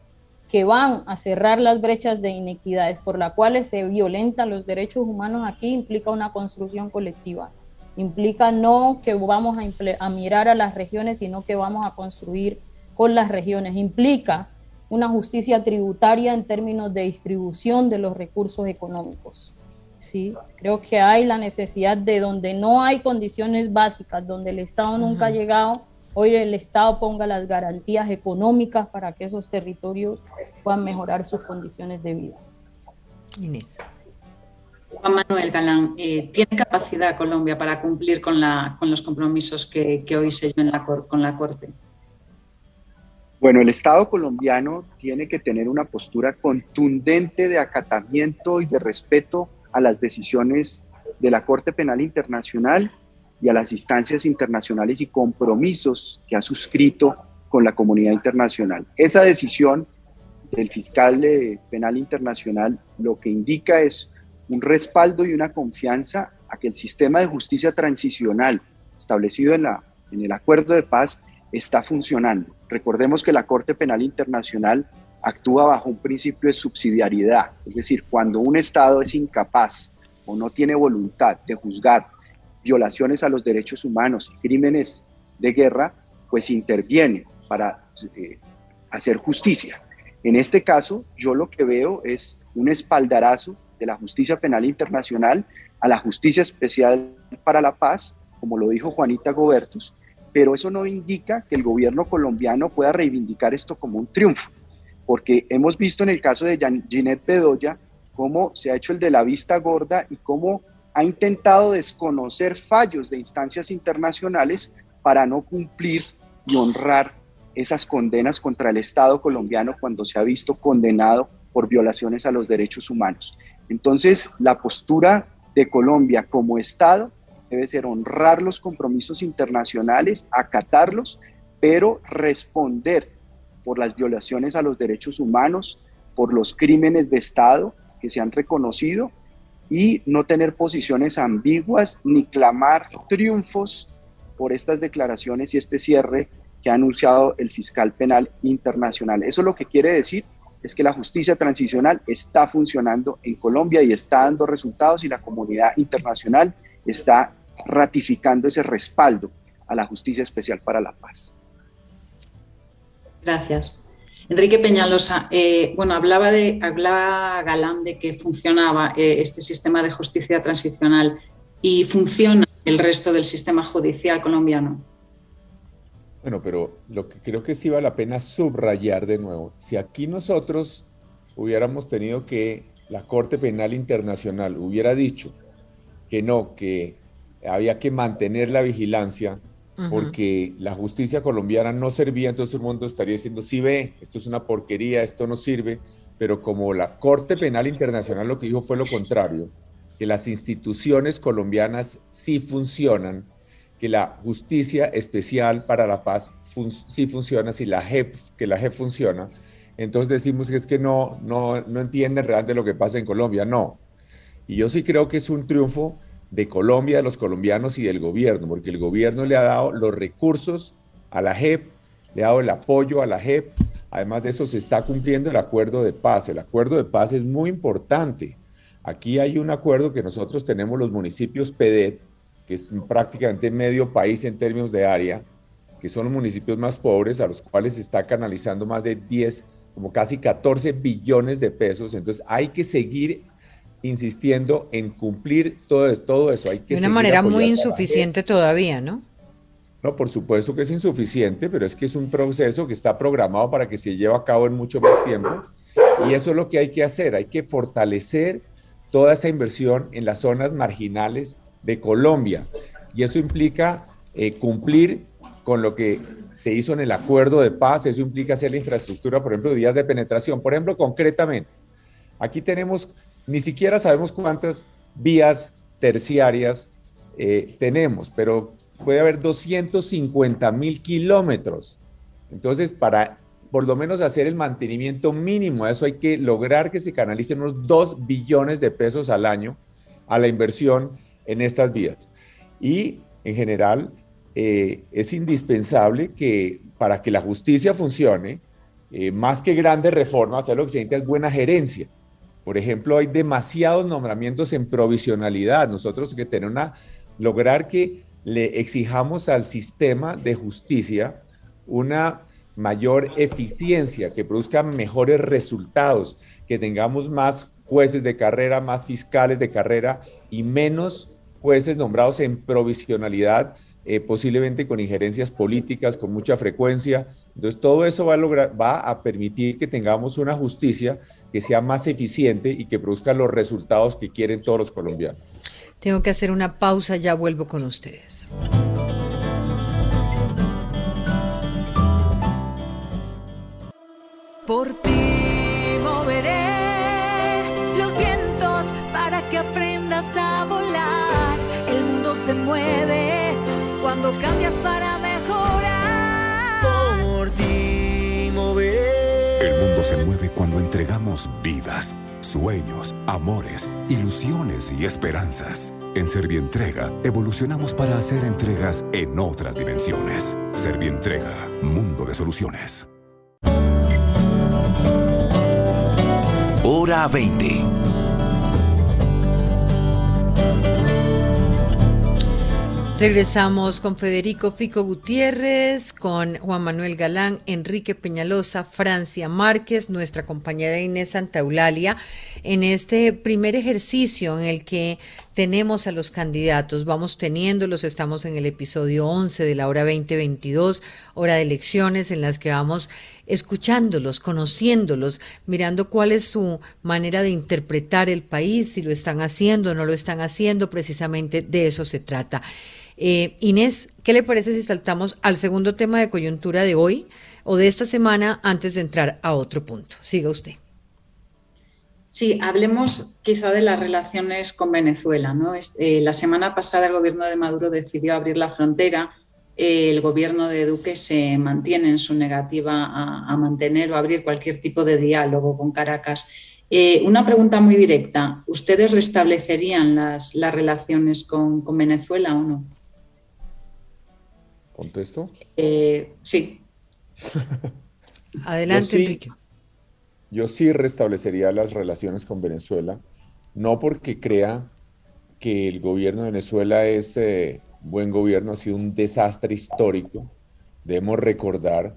que van a cerrar las brechas de inequidades por las cuales se violentan los derechos humanos aquí implica una construcción colectiva. Implica no que vamos a, mirar a las regiones, sino que vamos a construir con las regiones. Implica una justicia tributaria en términos de distribución de los recursos económicos. ¿sí? Creo que hay la necesidad de donde no hay condiciones básicas, donde el Estado nunca ha llegado, hoy el Estado ponga las garantías económicas para que esos territorios puedan mejorar sus condiciones de vida. Inés. Juan Manuel Galán, eh, ¿tiene capacidad Colombia para cumplir con, la, con los compromisos que, hoy se en la, con la Corte? Bueno, el Estado colombiano tiene que tener una postura contundente de acatamiento y de respeto a las decisiones de la Corte Penal Internacional y a las instancias internacionales y compromisos que ha suscrito con la comunidad internacional. Esa decisión del fiscal penal internacional lo que indica es un respaldo y una confianza a que el sistema de justicia transicional establecido en, la, en el acuerdo de paz está funcionando. Recordemos que la Corte Penal Internacional actúa bajo un principio de subsidiariedad, es decir, cuando un Estado es incapaz o no tiene voluntad de juzgar violaciones a los derechos humanos crímenes de guerra, pues interviene para eh, hacer justicia. En este caso, yo lo que veo es un espaldarazo de la justicia penal internacional a la justicia especial para la paz, como lo dijo Juanita Gobertus, pero eso no indica que el gobierno colombiano pueda reivindicar esto como un triunfo, porque hemos visto en el caso de Ginette Bedoya cómo se ha hecho el de la vista gorda y cómo ha intentado desconocer fallos de instancias internacionales para no cumplir y honrar esas condenas contra el Estado colombiano cuando se ha visto condenado por violaciones a los derechos humanos. Entonces, la postura de Colombia como Estado debe ser honrar los compromisos internacionales, acatarlos, pero responder por las violaciones a los derechos humanos, por los crímenes de Estado que se han reconocido y no tener posiciones ambiguas ni clamar triunfos por estas declaraciones y este cierre que ha anunciado el fiscal penal internacional. Eso lo que quiere decir es que la justicia transicional está funcionando en Colombia y está dando resultados y la comunidad internacional está ratificando ese respaldo a la justicia especial para la paz. Gracias. Enrique Peñalosa, eh, bueno, hablaba, de, Galán de que funcionaba eh, este sistema de justicia transicional y funciona el resto del sistema judicial colombiano. Bueno, pero lo que creo que sí vale la pena subrayar de nuevo, si aquí nosotros hubiéramos tenido que la Corte Penal Internacional hubiera dicho que no, que había que mantener la vigilancia porque la justicia colombiana no servía, entonces el mundo estaría diciendo, sí ve, esto es una porquería, esto no sirve, pero como la Corte Penal Internacional lo que dijo fue lo contrario, que las instituciones colombianas sí funcionan, que la justicia especial para la paz sí funciona, si la JEP, que la JEP funciona, entonces decimos que es que no, no, no entienden realmente lo que pasa en Colombia, no. Y yo sí creo que es un triunfo de Colombia, de los colombianos y del gobierno, porque el gobierno le ha dado los recursos a la JEP, le ha dado el apoyo a la JEP, además de eso se está cumpliendo el acuerdo de paz, el acuerdo de paz es muy importante. Aquí hay un acuerdo que nosotros tenemos los municipios PEDET, que es prácticamente medio país en términos de área, que son los municipios más pobres, a los cuales se está canalizando más de 10, como casi 14 billones de pesos. Entonces hay que seguir insistiendo en cumplir todo, todo eso. Hay que de una manera muy insuficiente todavía, ¿no? No, por supuesto que es insuficiente, pero es que es un proceso que está programado para que se lleve a cabo en mucho más tiempo. Y eso es lo que hay que hacer, hay que fortalecer toda esa inversión en las zonas marginales de Colombia. Y eso implica eh, cumplir con lo que se hizo en el acuerdo de paz, eso implica hacer la infraestructura, por ejemplo, de vías de penetración. Por ejemplo, concretamente, aquí tenemos ni siquiera sabemos cuántas vías terciarias eh, tenemos, pero puede haber 250 mil kilómetros. Entonces, para por lo menos hacer el mantenimiento mínimo, eso hay que lograr que se canalicen unos 2 billones de pesos al año a la inversión en estas vías. Y en general, eh, es indispensable que para que la justicia funcione, eh, más que grandes reformas, lo que es buena gerencia. Por ejemplo, hay demasiados nombramientos en provisionalidad. Nosotros que tener una, lograr que le exijamos al sistema de justicia una mayor eficiencia, que produzca mejores resultados, que tengamos más jueces de carrera, más fiscales de carrera y menos jueces nombrados en provisionalidad, eh, posiblemente con injerencias políticas con mucha frecuencia. Entonces, todo eso va a permitir que tengamos una justicia que sea más eficiente y que produzca los resultados que quieren todos los colombianos. Tengo que hacer una pausa, ya vuelvo con ustedes. Por ti moveré los vientos para que aprendas a volar. El mundo se mueve cuando cambias para conmueve cuando entregamos vidas, sueños, amores, ilusiones y esperanzas. En Servientrega evolucionamos para hacer entregas en otras dimensiones. Servientrega, mundo de soluciones. Hora 20 Regresamos con Federico Fico Gutiérrez, con Juan Manuel Galán, Enrique Peñalosa, Francia Márquez, nuestra compañera Inés Santa Eulalia, en este primer ejercicio en el que tenemos a los candidatos, vamos teniéndolos, estamos en el episodio 11 de la hora 2022, hora de elecciones, en las que vamos escuchándolos, conociéndolos, mirando cuál es su manera de interpretar el país, si lo están haciendo o no lo están haciendo, precisamente de eso se trata. Eh, Inés, ¿qué le parece si saltamos al segundo tema de coyuntura de hoy o de esta semana antes de entrar a otro punto? Siga usted. Sí, hablemos quizá de las relaciones con Venezuela. ¿no? Eh, la semana pasada el gobierno de Maduro decidió abrir la frontera. Eh, el gobierno de Duque se mantiene en su negativa a, mantener o abrir cualquier tipo de diálogo con Caracas. una pregunta muy directa. ¿Ustedes restablecerían las, las relaciones con, con Venezuela o no? ¿Contesto? Eh, sí. Adelante, Enrique. Yo sí restablecería las relaciones con Venezuela, no porque crea que el gobierno de Venezuela es eh, buen gobierno, ha sido un desastre histórico. Debemos recordar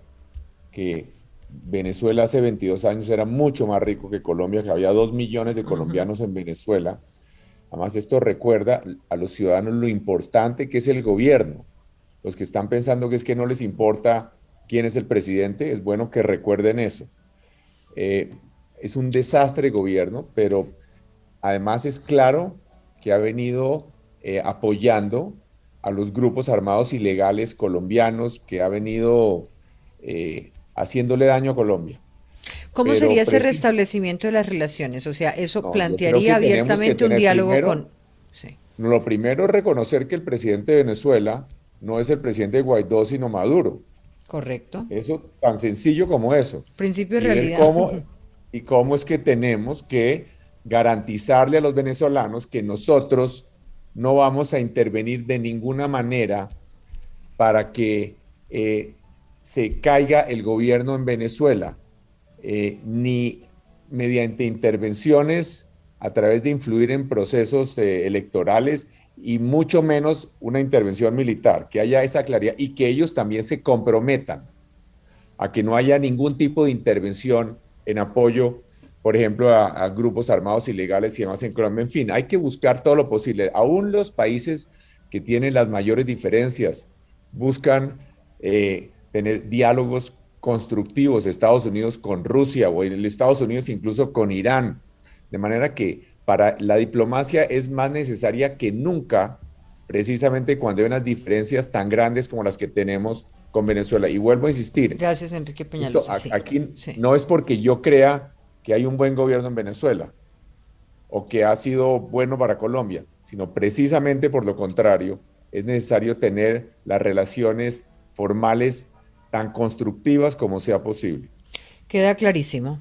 que Venezuela hace 22 años era mucho más rico que Colombia, que había dos millones de colombianos en Venezuela. Además, esto recuerda a los ciudadanos lo importante que es el gobierno los que están pensando que es que no les importa quién es el presidente, es bueno que recuerden eso. Eh, es un desastre gobierno, pero además es claro que ha venido eh, apoyando a los grupos armados ilegales colombianos, que ha venido eh, haciéndole daño a Colombia. ¿Cómo sería ese restablecimiento de las relaciones? O sea, eso plantearía abiertamente un diálogo con... Lo primero es reconocer que el presidente de Venezuela no es el presidente Guaidó, sino Maduro. Correcto. Eso tan sencillo como eso. Principio de realidad. y cómo es que tenemos que garantizarle a los venezolanos que nosotros no vamos a intervenir de ninguna manera para que eh, se caiga el gobierno en Venezuela, eh, ni mediante intervenciones a través de influir en procesos eh, electorales, y mucho menos una intervención militar, que haya esa claridad y que ellos también se comprometan a que no haya ningún tipo de intervención en apoyo, por ejemplo, a, grupos armados ilegales y demás en Colombia. En fin, hay que buscar todo lo posible. Aún los países que tienen las mayores diferencias buscan eh, tener diálogos constructivos, Estados Unidos con Rusia o Estados Unidos incluso con Irán, de manera que para la diplomacia es más necesaria que nunca, precisamente cuando hay unas diferencias tan grandes como las que tenemos con Venezuela. Y vuelvo a insistir. Gracias, Enrique Peñalosa. Aquí no es porque yo crea que hay un buen gobierno en Venezuela o que ha sido bueno para Colombia, sino precisamente por lo contrario, es necesario tener las relaciones formales tan constructivas como sea posible. Queda clarísimo.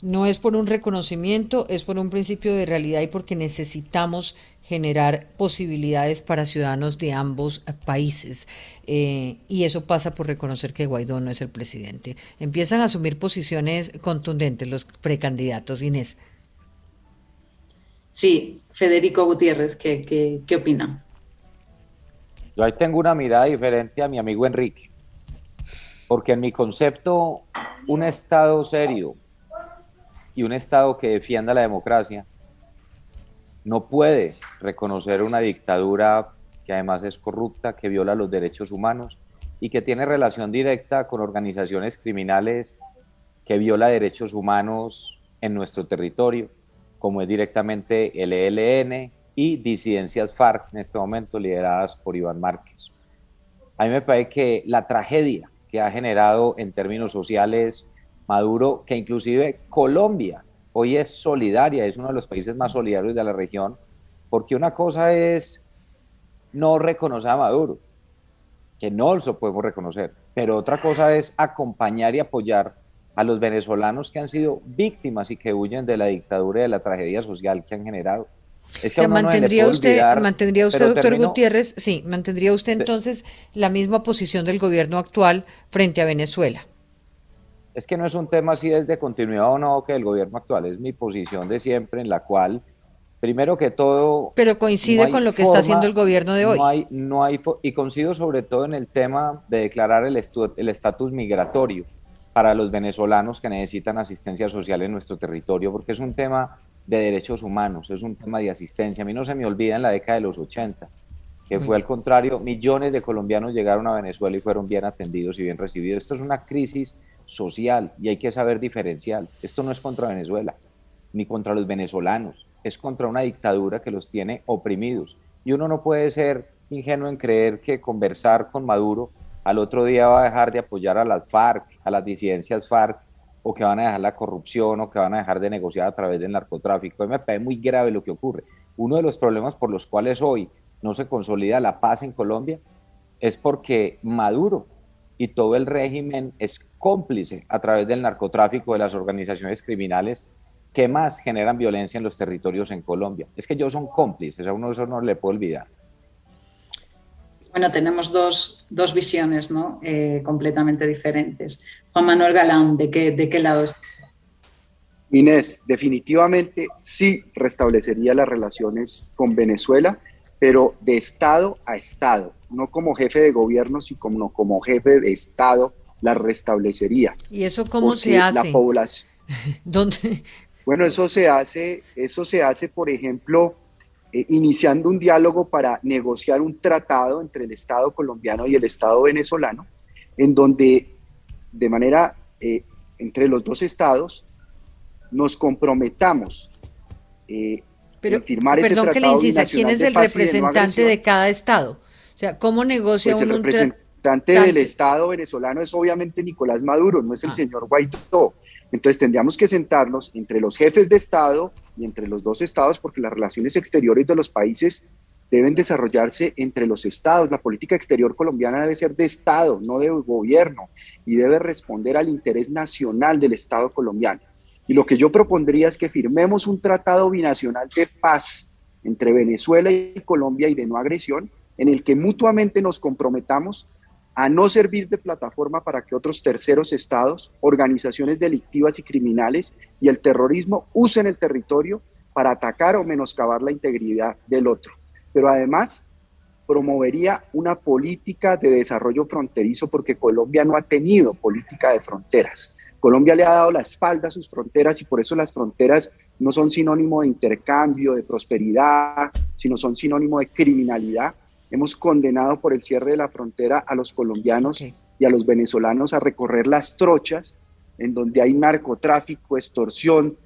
No es por un reconocimiento, es por un principio de realidad y porque necesitamos generar posibilidades para ciudadanos de ambos países. Eh, y eso pasa por reconocer que Guaidó no es el presidente. Empiezan a asumir posiciones contundentes los precandidatos. Inés. Sí, Federico Gutiérrez, ¿qué, qué, qué opina? Yo ahí tengo una mirada diferente a mi amigo Enrique, porque en mi concepto, un Estado serio, y un Estado que defienda la democracia no puede reconocer una dictadura que además es corrupta, que viola los derechos humanos y que tiene relación directa con organizaciones criminales que viola derechos humanos en nuestro territorio, como es directamente el ELN y disidencias FARC en este momento lideradas por Iván Márquez. A mí me parece que la tragedia que ha generado en términos sociales Maduro, que inclusive Colombia hoy es solidaria, es uno de los países más solidarios de la región, porque una cosa es no reconocer a Maduro, que no lo podemos reconocer, pero otra cosa es acompañar y apoyar a los venezolanos que han sido víctimas y que huyen de la dictadura y de la tragedia social que han generado. Es que mantendría usted, mantendría usted, doctor Gutiérrez, sí, mantendría usted entonces la misma posición del gobierno actual frente a Venezuela. Es que no es un tema si es de continuidad o no que el gobierno actual, es mi posición de siempre en la cual, primero que todo... Pero coincide con lo que está haciendo el gobierno de hoy. No hay, no hay, y coincido sobre todo en el tema de declarar el estatus migratorio para los venezolanos que necesitan asistencia social en nuestro territorio, porque es un tema de derechos humanos, es un tema de asistencia. A mí no se me olvida en la década de los 80, que fue al contrario, millones de colombianos llegaron a Venezuela y fueron bien atendidos y bien recibidos. Esto es una crisis social y hay que saber diferenciar. Esto no es contra Venezuela, ni contra los venezolanos, es contra una dictadura que los tiene oprimidos. Y uno no puede ser ingenuo en creer que conversar con Maduro al otro día va a dejar de apoyar a las FARC, a las disidencias FARC, o que van a dejar la corrupción o que van a dejar de negociar a través del narcotráfico. me parece muy grave lo que ocurre. Uno de los problemas por los cuales hoy no se consolida la paz en Colombia es porque Maduro y todo el régimen es cómplice a través del narcotráfico de las organizaciones criminales que más generan violencia en los territorios en Colombia. Es que ellos son cómplices, a uno eso no le puede olvidar. Bueno, tenemos dos, visiones ¿no? Eh, completamente diferentes. Juan Manuel Galán, ¿de qué, de qué lado está? Inés, definitivamente sí restablecería las relaciones con Venezuela, pero de Estado a Estado, no como jefe de gobierno, sino como, como jefe de Estado las restablecería. ¿Y eso cómo se hace? La población. ¿Dónde? Bueno, eso se hace, eso se hace, por ejemplo, eh, iniciando un diálogo para negociar un tratado entre el Estado colombiano y el Estado venezolano, en donde de manera eh, entre los dos estados nos comprometamos eh, Pero, firmar ese tratado que le insista, ¿quién es el representante de, cada estado? O sea, ¿cómo negocia pues un, el representante del Estado venezolano es obviamente Nicolás Maduro, no es el ah. señor Guaidó. Entonces tendríamos que sentarnos entre los jefes de Estado y entre los dos estados, porque las relaciones exteriores de los países deben desarrollarse entre los estados. La política exterior colombiana debe ser de Estado, no de gobierno, y debe responder al interés nacional del Estado colombiano. Y lo que yo propondría es que firmemos un tratado binacional de paz entre Venezuela y Colombia y de no agresión, en el que mutuamente nos comprometamos a no servir de plataforma para que otros terceros estados, organizaciones delictivas y criminales y el terrorismo usen el territorio para atacar o menoscabar la integridad del otro. Pero además promovería una política de desarrollo fronterizo porque Colombia no ha tenido política de fronteras. Colombia le ha dado la espalda a sus fronteras y por eso las fronteras no son sinónimo de intercambio, de prosperidad, sino son sinónimo de criminalidad Hemos condenado por el cierre de la frontera a los colombianos y a los venezolanos a recorrer las trochas, en donde hay narcotráfico, extorsión,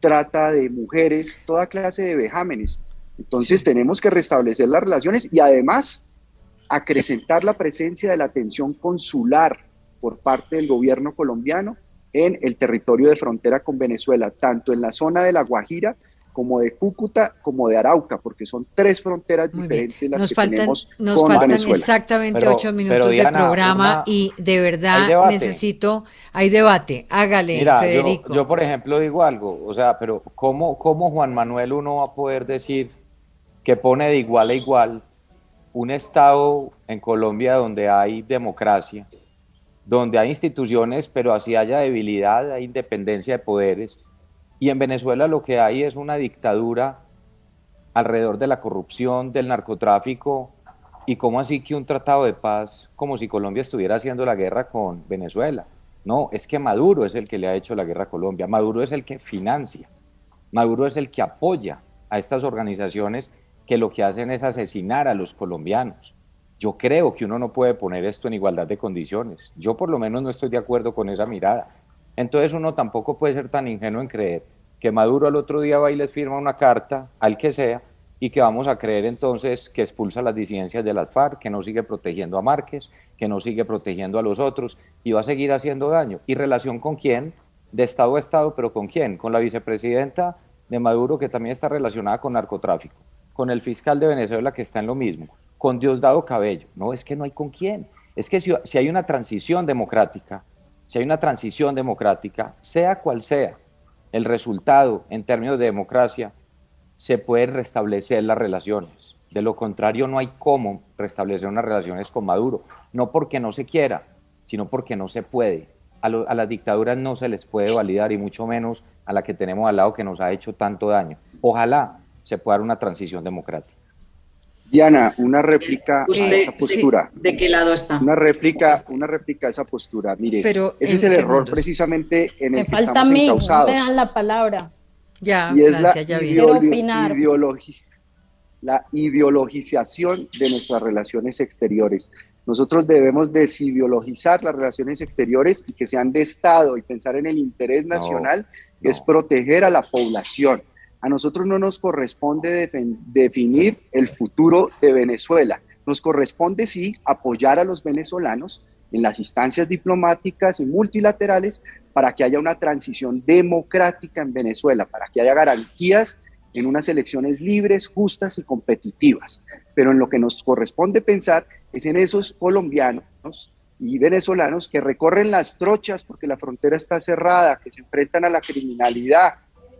trata de mujeres, toda clase de vejámenes. Entonces tenemos que restablecer las relaciones y además acrecentar la presencia de la atención consular por parte del gobierno colombiano en el territorio de frontera con Venezuela, tanto en la zona de La Guajira como de Cúcuta, como de Arauca, porque son tres fronteras diferentes las que tenemos nos faltan exactamente ocho minutos de programa y de verdad necesito, hay debate, hágale, Federico. Yo, por ejemplo digo algo, o sea, pero ¿cómo, ¿cómo Juan Manuel uno va a poder decir que pone de igual a igual un Estado en Colombia donde hay democracia, donde hay instituciones, pero así haya debilidad, hay independencia de poderes, y en Venezuela lo que hay es una dictadura alrededor de la corrupción, del narcotráfico, y cómo así que un tratado de paz, como si Colombia estuviera haciendo la guerra con Venezuela. No, es que Maduro es el que le ha hecho la guerra a Colombia, Maduro es el que financia, Maduro es el que apoya a estas organizaciones que lo que hacen es asesinar a los colombianos. Yo creo que uno no puede poner esto en igualdad de condiciones. Yo por lo menos no estoy de acuerdo con esa mirada. Entonces uno tampoco puede ser tan ingenuo en creer que Maduro al otro día va y les firma una carta al que sea y que vamos a creer entonces que expulsa las disidencias de las FARC, que no sigue protegiendo a Márquez, que no sigue protegiendo a los otros y va a seguir haciendo daño. ¿Y relación con quién? De Estado a Estado, pero ¿con quién? Con la vicepresidenta de Maduro que también está relacionada con narcotráfico, con el fiscal de Venezuela que está en lo mismo, con Diosdado Cabello. No, es que no hay con quién. Es que si, si hay una transición democrática, si hay una transición democrática, sea cual sea el resultado en términos de democracia, se pueden restablecer las relaciones. De lo contrario, no hay cómo restablecer unas relaciones con Maduro. No porque no se quiera, sino porque no se puede. A, a, las dictaduras no se les puede validar y mucho menos a la que tenemos al lado que nos ha hecho tanto daño. Ojalá se pueda dar una transición democrática. Diana, una réplica a esa postura. ¿De qué lado está? Una réplica, una réplica a esa postura. Mire, ese es el error precisamente en el que estamos mí, encausados. No me dan la palabra. Ya, y es la, ya la ideologización de nuestras relaciones exteriores. Nosotros debemos desideologizar las relaciones exteriores y que sean de Estado y pensar en el interés nacional, que es proteger a la población a nosotros no nos corresponde definir el futuro de Venezuela. Nos corresponde sí apoyar a los venezolanos en las instancias diplomáticas y multilaterales para que haya una transición democrática en Venezuela, para que haya garantías en unas elecciones libres, justas y competitivas. Pero en lo que nos corresponde pensar es en esos colombianos y venezolanos que recorren las trochas porque la frontera está cerrada, que se enfrentan a la criminalidad,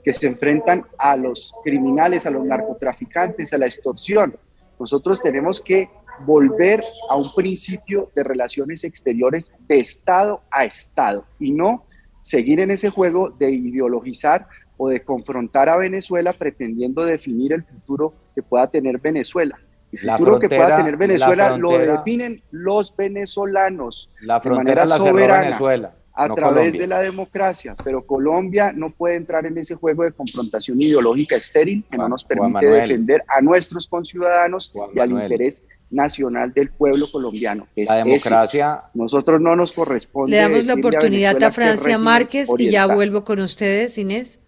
que se enfrentan a los criminales, a los narcotraficantes, a la extorsión. Nosotros tenemos que volver a un principio de relaciones exteriores de Estado a Estado y no seguir en ese juego de ideologizar o de confrontar a Venezuela pretendiendo definir el futuro que pueda tener Venezuela. El futuro que pueda tener Venezuela lo definen los venezolanos la de manera la soberana. Venezuela a través de la democracia, pero Colombia no puede entrar en ese juego de confrontación ideológica estéril que no nos permite defender a nuestros conciudadanos y al interés nacional del pueblo colombiano. la democracia. Nosotros no nos corresponde. Le damos la oportunidad a, Francia Márquez y ya vuelvo con ustedes, Inés.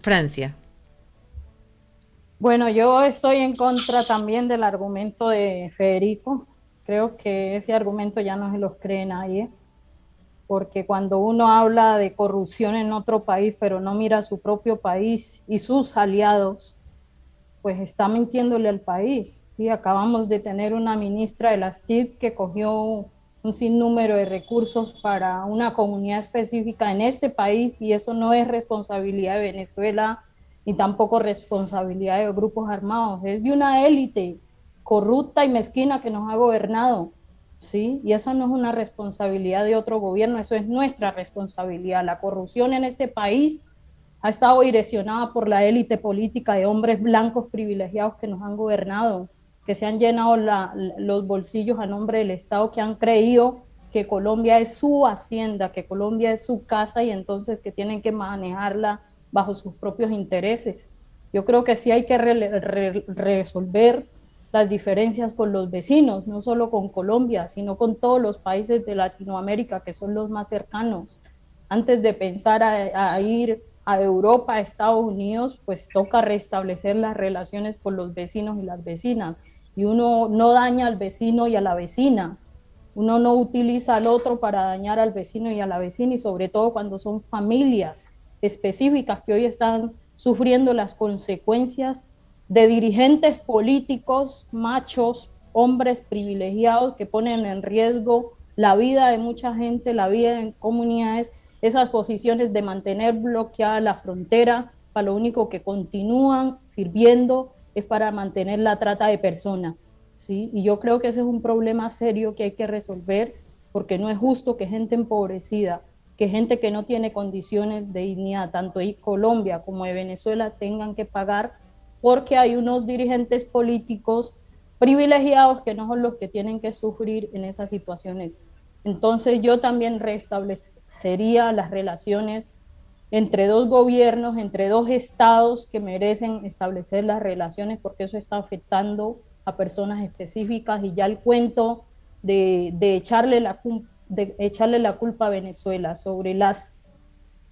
Francia. Bueno, yo estoy en contra también del argumento de Federico. Creo que ese argumento ya no se los cree nadie porque cuando uno habla de corrupción en otro país, pero no mira a su propio país y sus aliados, pues está mintiéndole al país. Y acabamos de tener una ministra de las TIC que cogió un sinnúmero de recursos para una comunidad específica en este país y eso no es responsabilidad de Venezuela ni tampoco responsabilidad de grupos armados, es de una élite corrupta y mezquina que nos ha gobernado ¿sí? Y esa no es una responsabilidad de otro gobierno, eso es nuestra responsabilidad. La corrupción en este país ha estado direccionada por la élite política de hombres blancos privilegiados que nos han gobernado, que se han llenado los bolsillos a nombre del Estado, que han creído que Colombia es su hacienda, que Colombia es su casa y entonces que tienen que manejarla bajo sus propios intereses. Yo creo que sí hay que resolver las diferencias con los vecinos, no solo con Colombia, sino con todos los países de Latinoamérica que son los más cercanos. Antes de pensar a, ir a Europa, a Estados Unidos, pues toca restablecer las relaciones con los vecinos y las vecinas. Y uno no daña al vecino y a la vecina. Uno no utiliza al otro para dañar al vecino y a la vecina, y sobre todo cuando son familias específicas que hoy están sufriendo las consecuencias de dirigentes políticos, machos, hombres privilegiados que ponen en riesgo la vida de mucha gente, la vida en comunidades, esas posiciones de mantener bloqueada la frontera, para lo único que continúan sirviendo es para mantener la trata de personas. ¿sí? Y yo creo que ese es un problema serio que hay que resolver porque no es justo que gente empobrecida, que gente que no tiene condiciones de dignidad, tanto de Colombia como de Venezuela, tengan que pagar porque hay unos dirigentes políticos privilegiados que no son los que tienen que sufrir en esas situaciones. Entonces yo también restablecería las relaciones entre dos gobiernos, entre dos estados que merecen establecer las relaciones porque eso está afectando a personas específicas y ya el cuento de, echarle, la, de echarle la culpa a Venezuela sobre las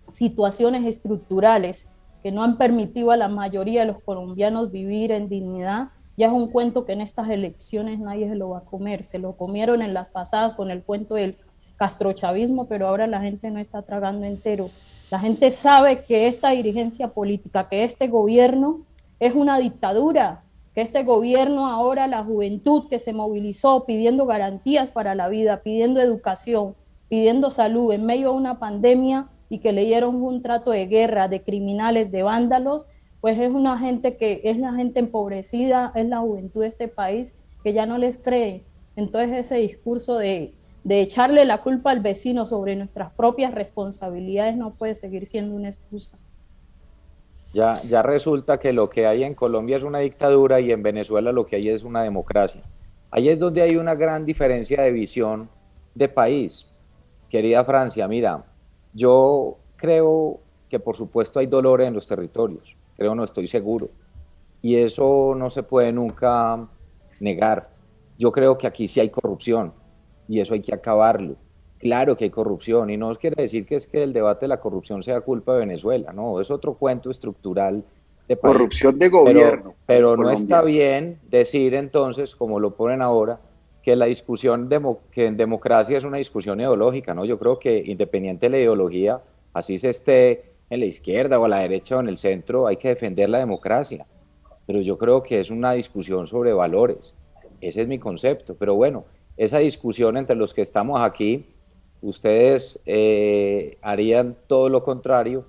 situaciones estructurales que no han permitido a la mayoría de los colombianos vivir en dignidad, ya es un cuento que en estas elecciones nadie se lo va a comer. Se lo comieron en las pasadas con el cuento del castrochavismo, pero ahora la gente no está tragando entero. La gente sabe que esta dirigencia política, que este gobierno es una dictadura, que este gobierno ahora, la juventud que se movilizó pidiendo garantías para la vida, pidiendo educación, pidiendo salud en medio de una pandemia y que le dieron un trato de guerra, de criminales, de vándalos, pues es una gente que es la gente empobrecida, es la juventud de este país que ya no les cree. Entonces ese discurso de, de echarle la culpa al vecino sobre nuestras propias responsabilidades no puede seguir siendo una excusa. Ya, ya resulta que lo que hay en Colombia es una dictadura y en Venezuela lo que hay es una democracia. Ahí es donde hay una gran diferencia de visión de país. Querida Francia, mira, yo creo que por supuesto hay dolor en los territorios, creo no estoy seguro, y eso no se puede nunca negar. Yo creo que aquí sí hay corrupción y eso hay que acabarlo. Claro que hay corrupción y no quiere decir que es que el debate de la corrupción sea culpa de Venezuela, no, es otro cuento estructural de corrupción de gobierno. Pero, no está bien decir entonces, como lo ponen ahora, que la discusión que en democracia es una discusión ideológica, ¿no? Yo creo que independiente de la ideología, así se esté en la izquierda o a la derecha o en el centro, hay que defender la democracia. Pero yo creo que es una discusión sobre valores. Ese es mi concepto. Pero bueno, esa discusión entre los que estamos aquí, ustedes eh, harían todo lo contrario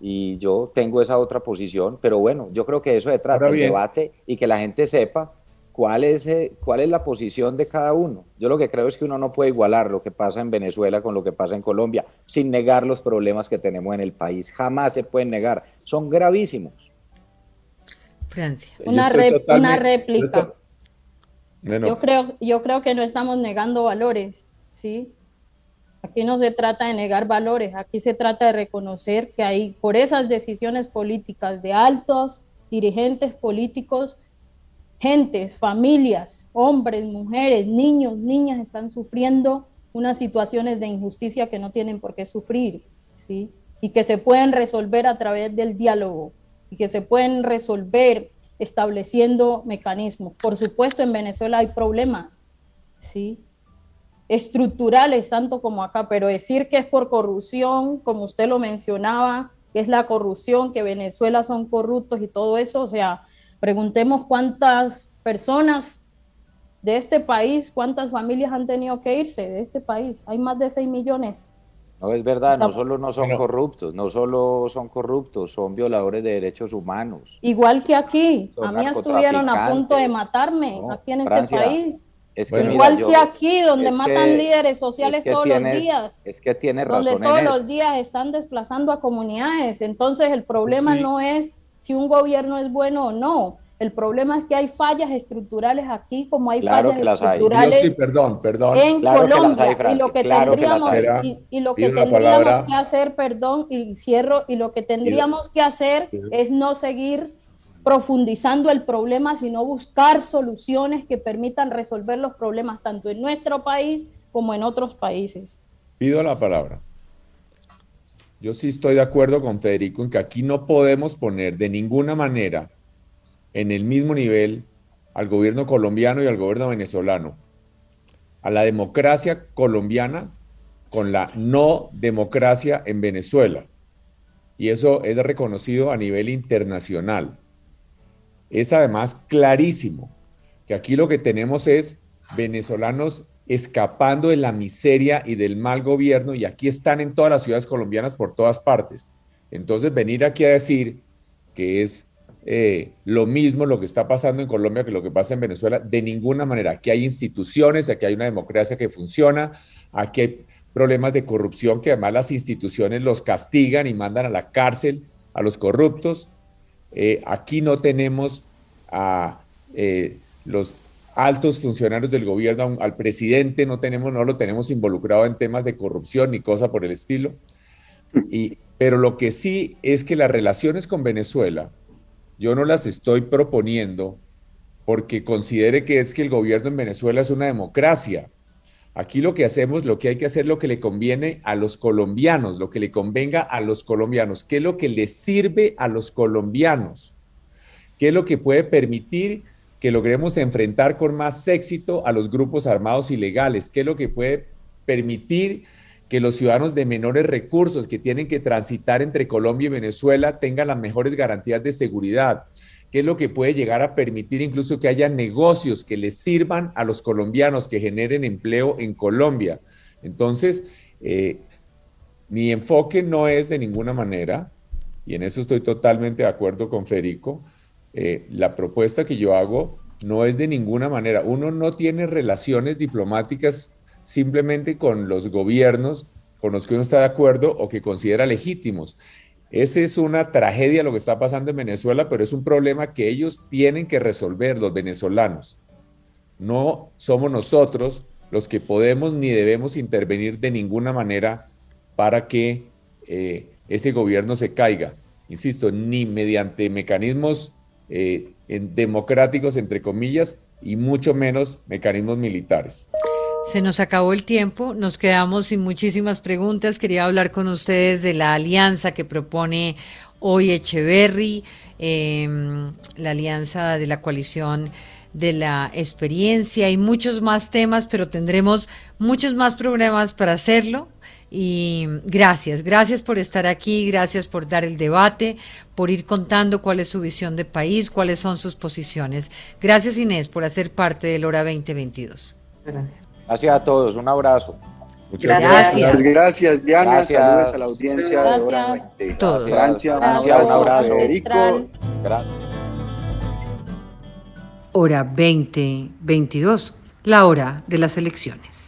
y yo tengo esa otra posición, pero bueno, yo creo que eso se trata, el debate y que la gente sepa cuál es, eh, cuál es la posición de cada uno. Yo lo que creo es que uno no puede igualar lo que pasa en Venezuela con lo que pasa en Colombia, sin negar los problemas que tenemos en el país. Jamás se pueden negar, son gravísimos. Francia. Una, una réplica. Yo, creo, yo creo que no estamos negando valores, ¿sí? Aquí no se trata de negar valores, aquí se trata de reconocer que hay, por esas decisiones políticas de altos dirigentes políticos, gentes, familias, hombres, mujeres, niños, niñas están sufriendo unas situaciones de injusticia que no tienen por qué sufrir, ¿sí? Y que se pueden resolver a través del diálogo y que se pueden resolver estableciendo mecanismos. Por supuesto, en Venezuela hay problemas, ¿sí? estructurales tanto como acá, pero decir que es por corrupción, como usted lo mencionaba, que es la corrupción, que Venezuela son corruptos y todo eso, o sea, preguntemos cuántas personas de este país, cuántas familias han tenido que irse de este país. Hay más de 6 millones. No es verdad, no solo no son corruptos, no solo son corruptos, son violadores de derechos humanos. Igual que aquí, a mí estuvieron a punto de matarme aquí en este país. Igual que aquí, donde matan líderes sociales todos los días. Es que tiene razón. Donde todos los días están desplazando a comunidades. Entonces, el problema no es si un gobierno es bueno o no. El problema es que hay fallas estructurales aquí, como hay fallas estructurales perdón, perdón. en Colombia. y lo que tendríamos, y, lo que, tendríamos que hacer, perdón, y cierro, y lo que tendríamos que hacer es no seguir profundizando el problema, sino buscar soluciones que permitan resolver los problemas tanto en nuestro país como en otros países. Pido la palabra. Yo sí estoy de acuerdo con Federico en que aquí no podemos poner de ninguna manera en el mismo nivel al gobierno colombiano y al gobierno venezolano, a la democracia colombiana con la no democracia en Venezuela. Y eso es reconocido a nivel internacional es además clarísimo que aquí lo que tenemos es venezolanos escapando de la miseria y del mal gobierno y aquí están en todas las ciudades colombianas por todas partes. Entonces venir aquí a decir que es eh, lo mismo lo que está pasando en Colombia que lo que pasa en Venezuela, de ninguna manera. Aquí hay instituciones, aquí hay una democracia que funciona, aquí hay problemas de corrupción que además las instituciones los castigan y mandan a la cárcel a los corruptos eh, aquí no tenemos a eh, los altos funcionarios del gobierno, al presidente no tenemos, no lo tenemos involucrado en temas de corrupción ni cosa por el estilo. Y, pero lo que sí es que las relaciones con Venezuela, yo no las estoy proponiendo porque considere que es que el gobierno en Venezuela es una democracia. Aquí lo que hacemos, lo que hay que hacer, lo que le conviene a los colombianos, lo que le convenga a los colombianos, qué es lo que les sirve a los colombianos, qué es lo que puede permitir que logremos enfrentar con más éxito a los grupos armados ilegales, qué es lo que puede permitir que los ciudadanos de menores recursos que tienen que transitar entre Colombia y Venezuela tengan las mejores garantías de seguridad, qué es lo que puede llegar a permitir incluso que haya negocios que les sirvan a los colombianos, que generen empleo en Colombia. Entonces, eh, mi enfoque no es de ninguna manera, y en eso estoy totalmente de acuerdo con Federico, eh, la propuesta que yo hago no es de ninguna manera. Uno no tiene relaciones diplomáticas simplemente con los gobiernos con los que uno está de acuerdo o que considera legítimos. Esa es una tragedia lo que está pasando en Venezuela, pero es un problema que ellos tienen que resolver, los venezolanos. No somos nosotros los que podemos ni debemos intervenir de ninguna manera para que eh, ese gobierno se caiga. Insisto, ni mediante mecanismos eh, democráticos, entre comillas, y mucho menos mecanismos militares. Se nos acabó el tiempo, nos quedamos sin muchísimas preguntas. Quería hablar con ustedes de la alianza que propone hoy Echeverry, em, la alianza de la coalición de la experiencia y muchos más temas, pero tendremos muchos más problemas para hacerlo. Y gracias, gracias por estar aquí, gracias por dar el debate, por ir contando cuál es su visión de país, cuáles son sus posiciones. Gracias Inés por hacer parte del Hora 2022. Gracias a todos, un abrazo. Muchas gracias. Gracias, Diana. Saludos a la audiencia de Hora 20. Todos. Francia, un abrazo. Gracias. Hora 2022, la hora de las elecciones.